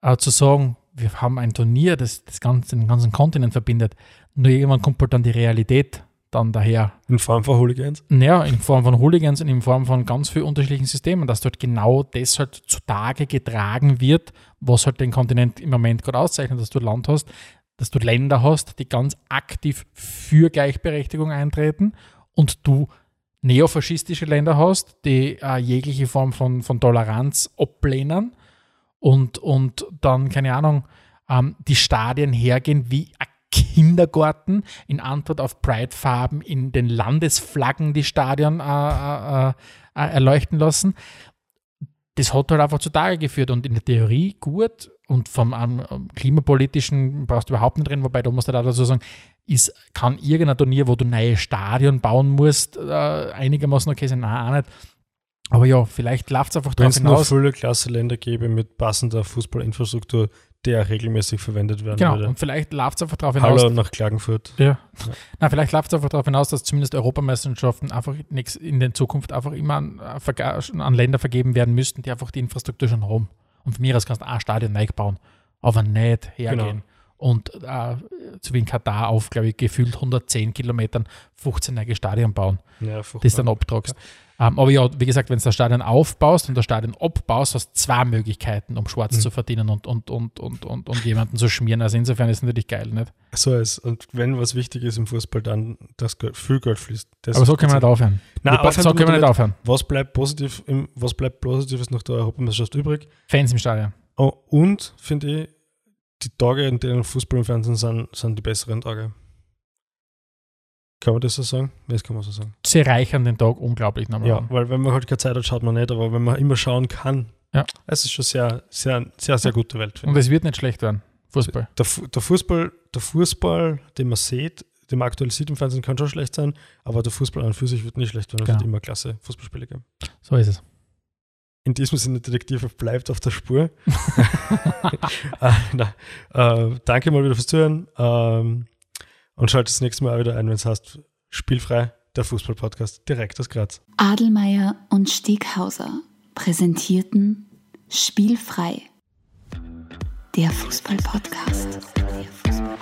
äh, zu sagen, wir haben ein Turnier, das, das ganze, den ganzen Kontinent verbindet. Nur irgendwann kommt halt dann die Realität dann daher. In Form von Hooligans. Ja, in Form von Hooligans und in Form von ganz vielen unterschiedlichen Systemen, dass dort genau das halt zutage getragen wird, was halt den Kontinent im Moment gerade auszeichnet, dass du Land hast, dass du Länder hast, die ganz aktiv für Gleichberechtigung eintreten und du neofaschistische Länder hast, die äh, jegliche Form von, von Toleranz ablehnen und, und dann, keine Ahnung, ähm, die Stadien hergehen wie ein Kindergarten in Antwort auf Pride-Farben in den Landesflaggen die Stadien äh, äh, äh, erleuchten lassen. Das hat halt einfach zutage geführt und in der Theorie gut und vom ähm, klimapolitischen brauchst du überhaupt nicht reden, wobei da musst du da dazu sagen, ist, kann irgendein Turnier, wo du neue Stadien bauen musst, äh, einigermaßen okay sein? Nein, auch nicht. Aber ja, vielleicht läuft es einfach Wenn darauf es nur hinaus. viele klasse Länder gäbe mit passender Fußballinfrastruktur, der regelmäßig verwendet werden Genau, würde. und vielleicht läuft es einfach darauf hinaus. Hallo nach Klagenfurt. Ja. Na, vielleicht läuft es einfach darauf hinaus, dass zumindest Europameisterschaften einfach nix in der Zukunft einfach immer an, äh, an Länder vergeben werden müssten, die einfach die Infrastruktur schon haben. Und von mir aus kannst du ein Stadion neu bauen, aber nicht hergehen. Genau. Und äh, so wie in Katar auf, glaube ich, gefühlt 110 Kilometern 15 neue Stadien bauen. Ja, Das ist dann abtragst. Ähm, aber ja, wie gesagt, wenn du das Stadion aufbaust und das Stadion abbaust, hast du zwei Möglichkeiten, um schwarz Mhm. zu verdienen und, und, und, und, und, und jemanden zu schmieren. Also insofern ist es natürlich geil, nicht? So ist. Und wenn was wichtig ist im Fußball, dann, dass viel Geld fließt. Das Aber so können wir nicht aufhören. Nein, Wir- aufhören so können wir wir nicht aufhören. Was bleibt positiv im, was bleibt Positives nach der Europameisterschaft übrig? Fans im Stadion. Oh, und finde ich, die Tage, in denen Fußball im Fernsehen sind, sind die besseren Tage. Kann man das so sagen? Das kann man so sagen. Sie reichern den Tag unglaublich nochmal Ja, an. weil wenn man halt keine Zeit hat, schaut man nicht, aber wenn man immer schauen kann, Ja. es ist schon sehr, sehr, sehr, sehr gute Welt. Und es wird nicht schlecht werden. Fußball. Der, der, Fußball, der Fußball, den man sieht, den man aktuell sieht im Fernsehen, kann schon schlecht sein, aber der Fußball an und für sich wird nicht schlecht werden. Es Genau. wird immer klasse Fußballspiele geben. So ist es in diesem Sinne, Detektive, bleibt auf der Spur. Ah, äh, danke mal wieder fürs Zuhören ähm, und schaltet das nächste Mal wieder ein, wenn es heißt Spielfrei, der Fußballpodcast direkt aus Graz. Adelmeier und Steghauser präsentierten Spielfrei, der Fußballpodcast. Der Fußball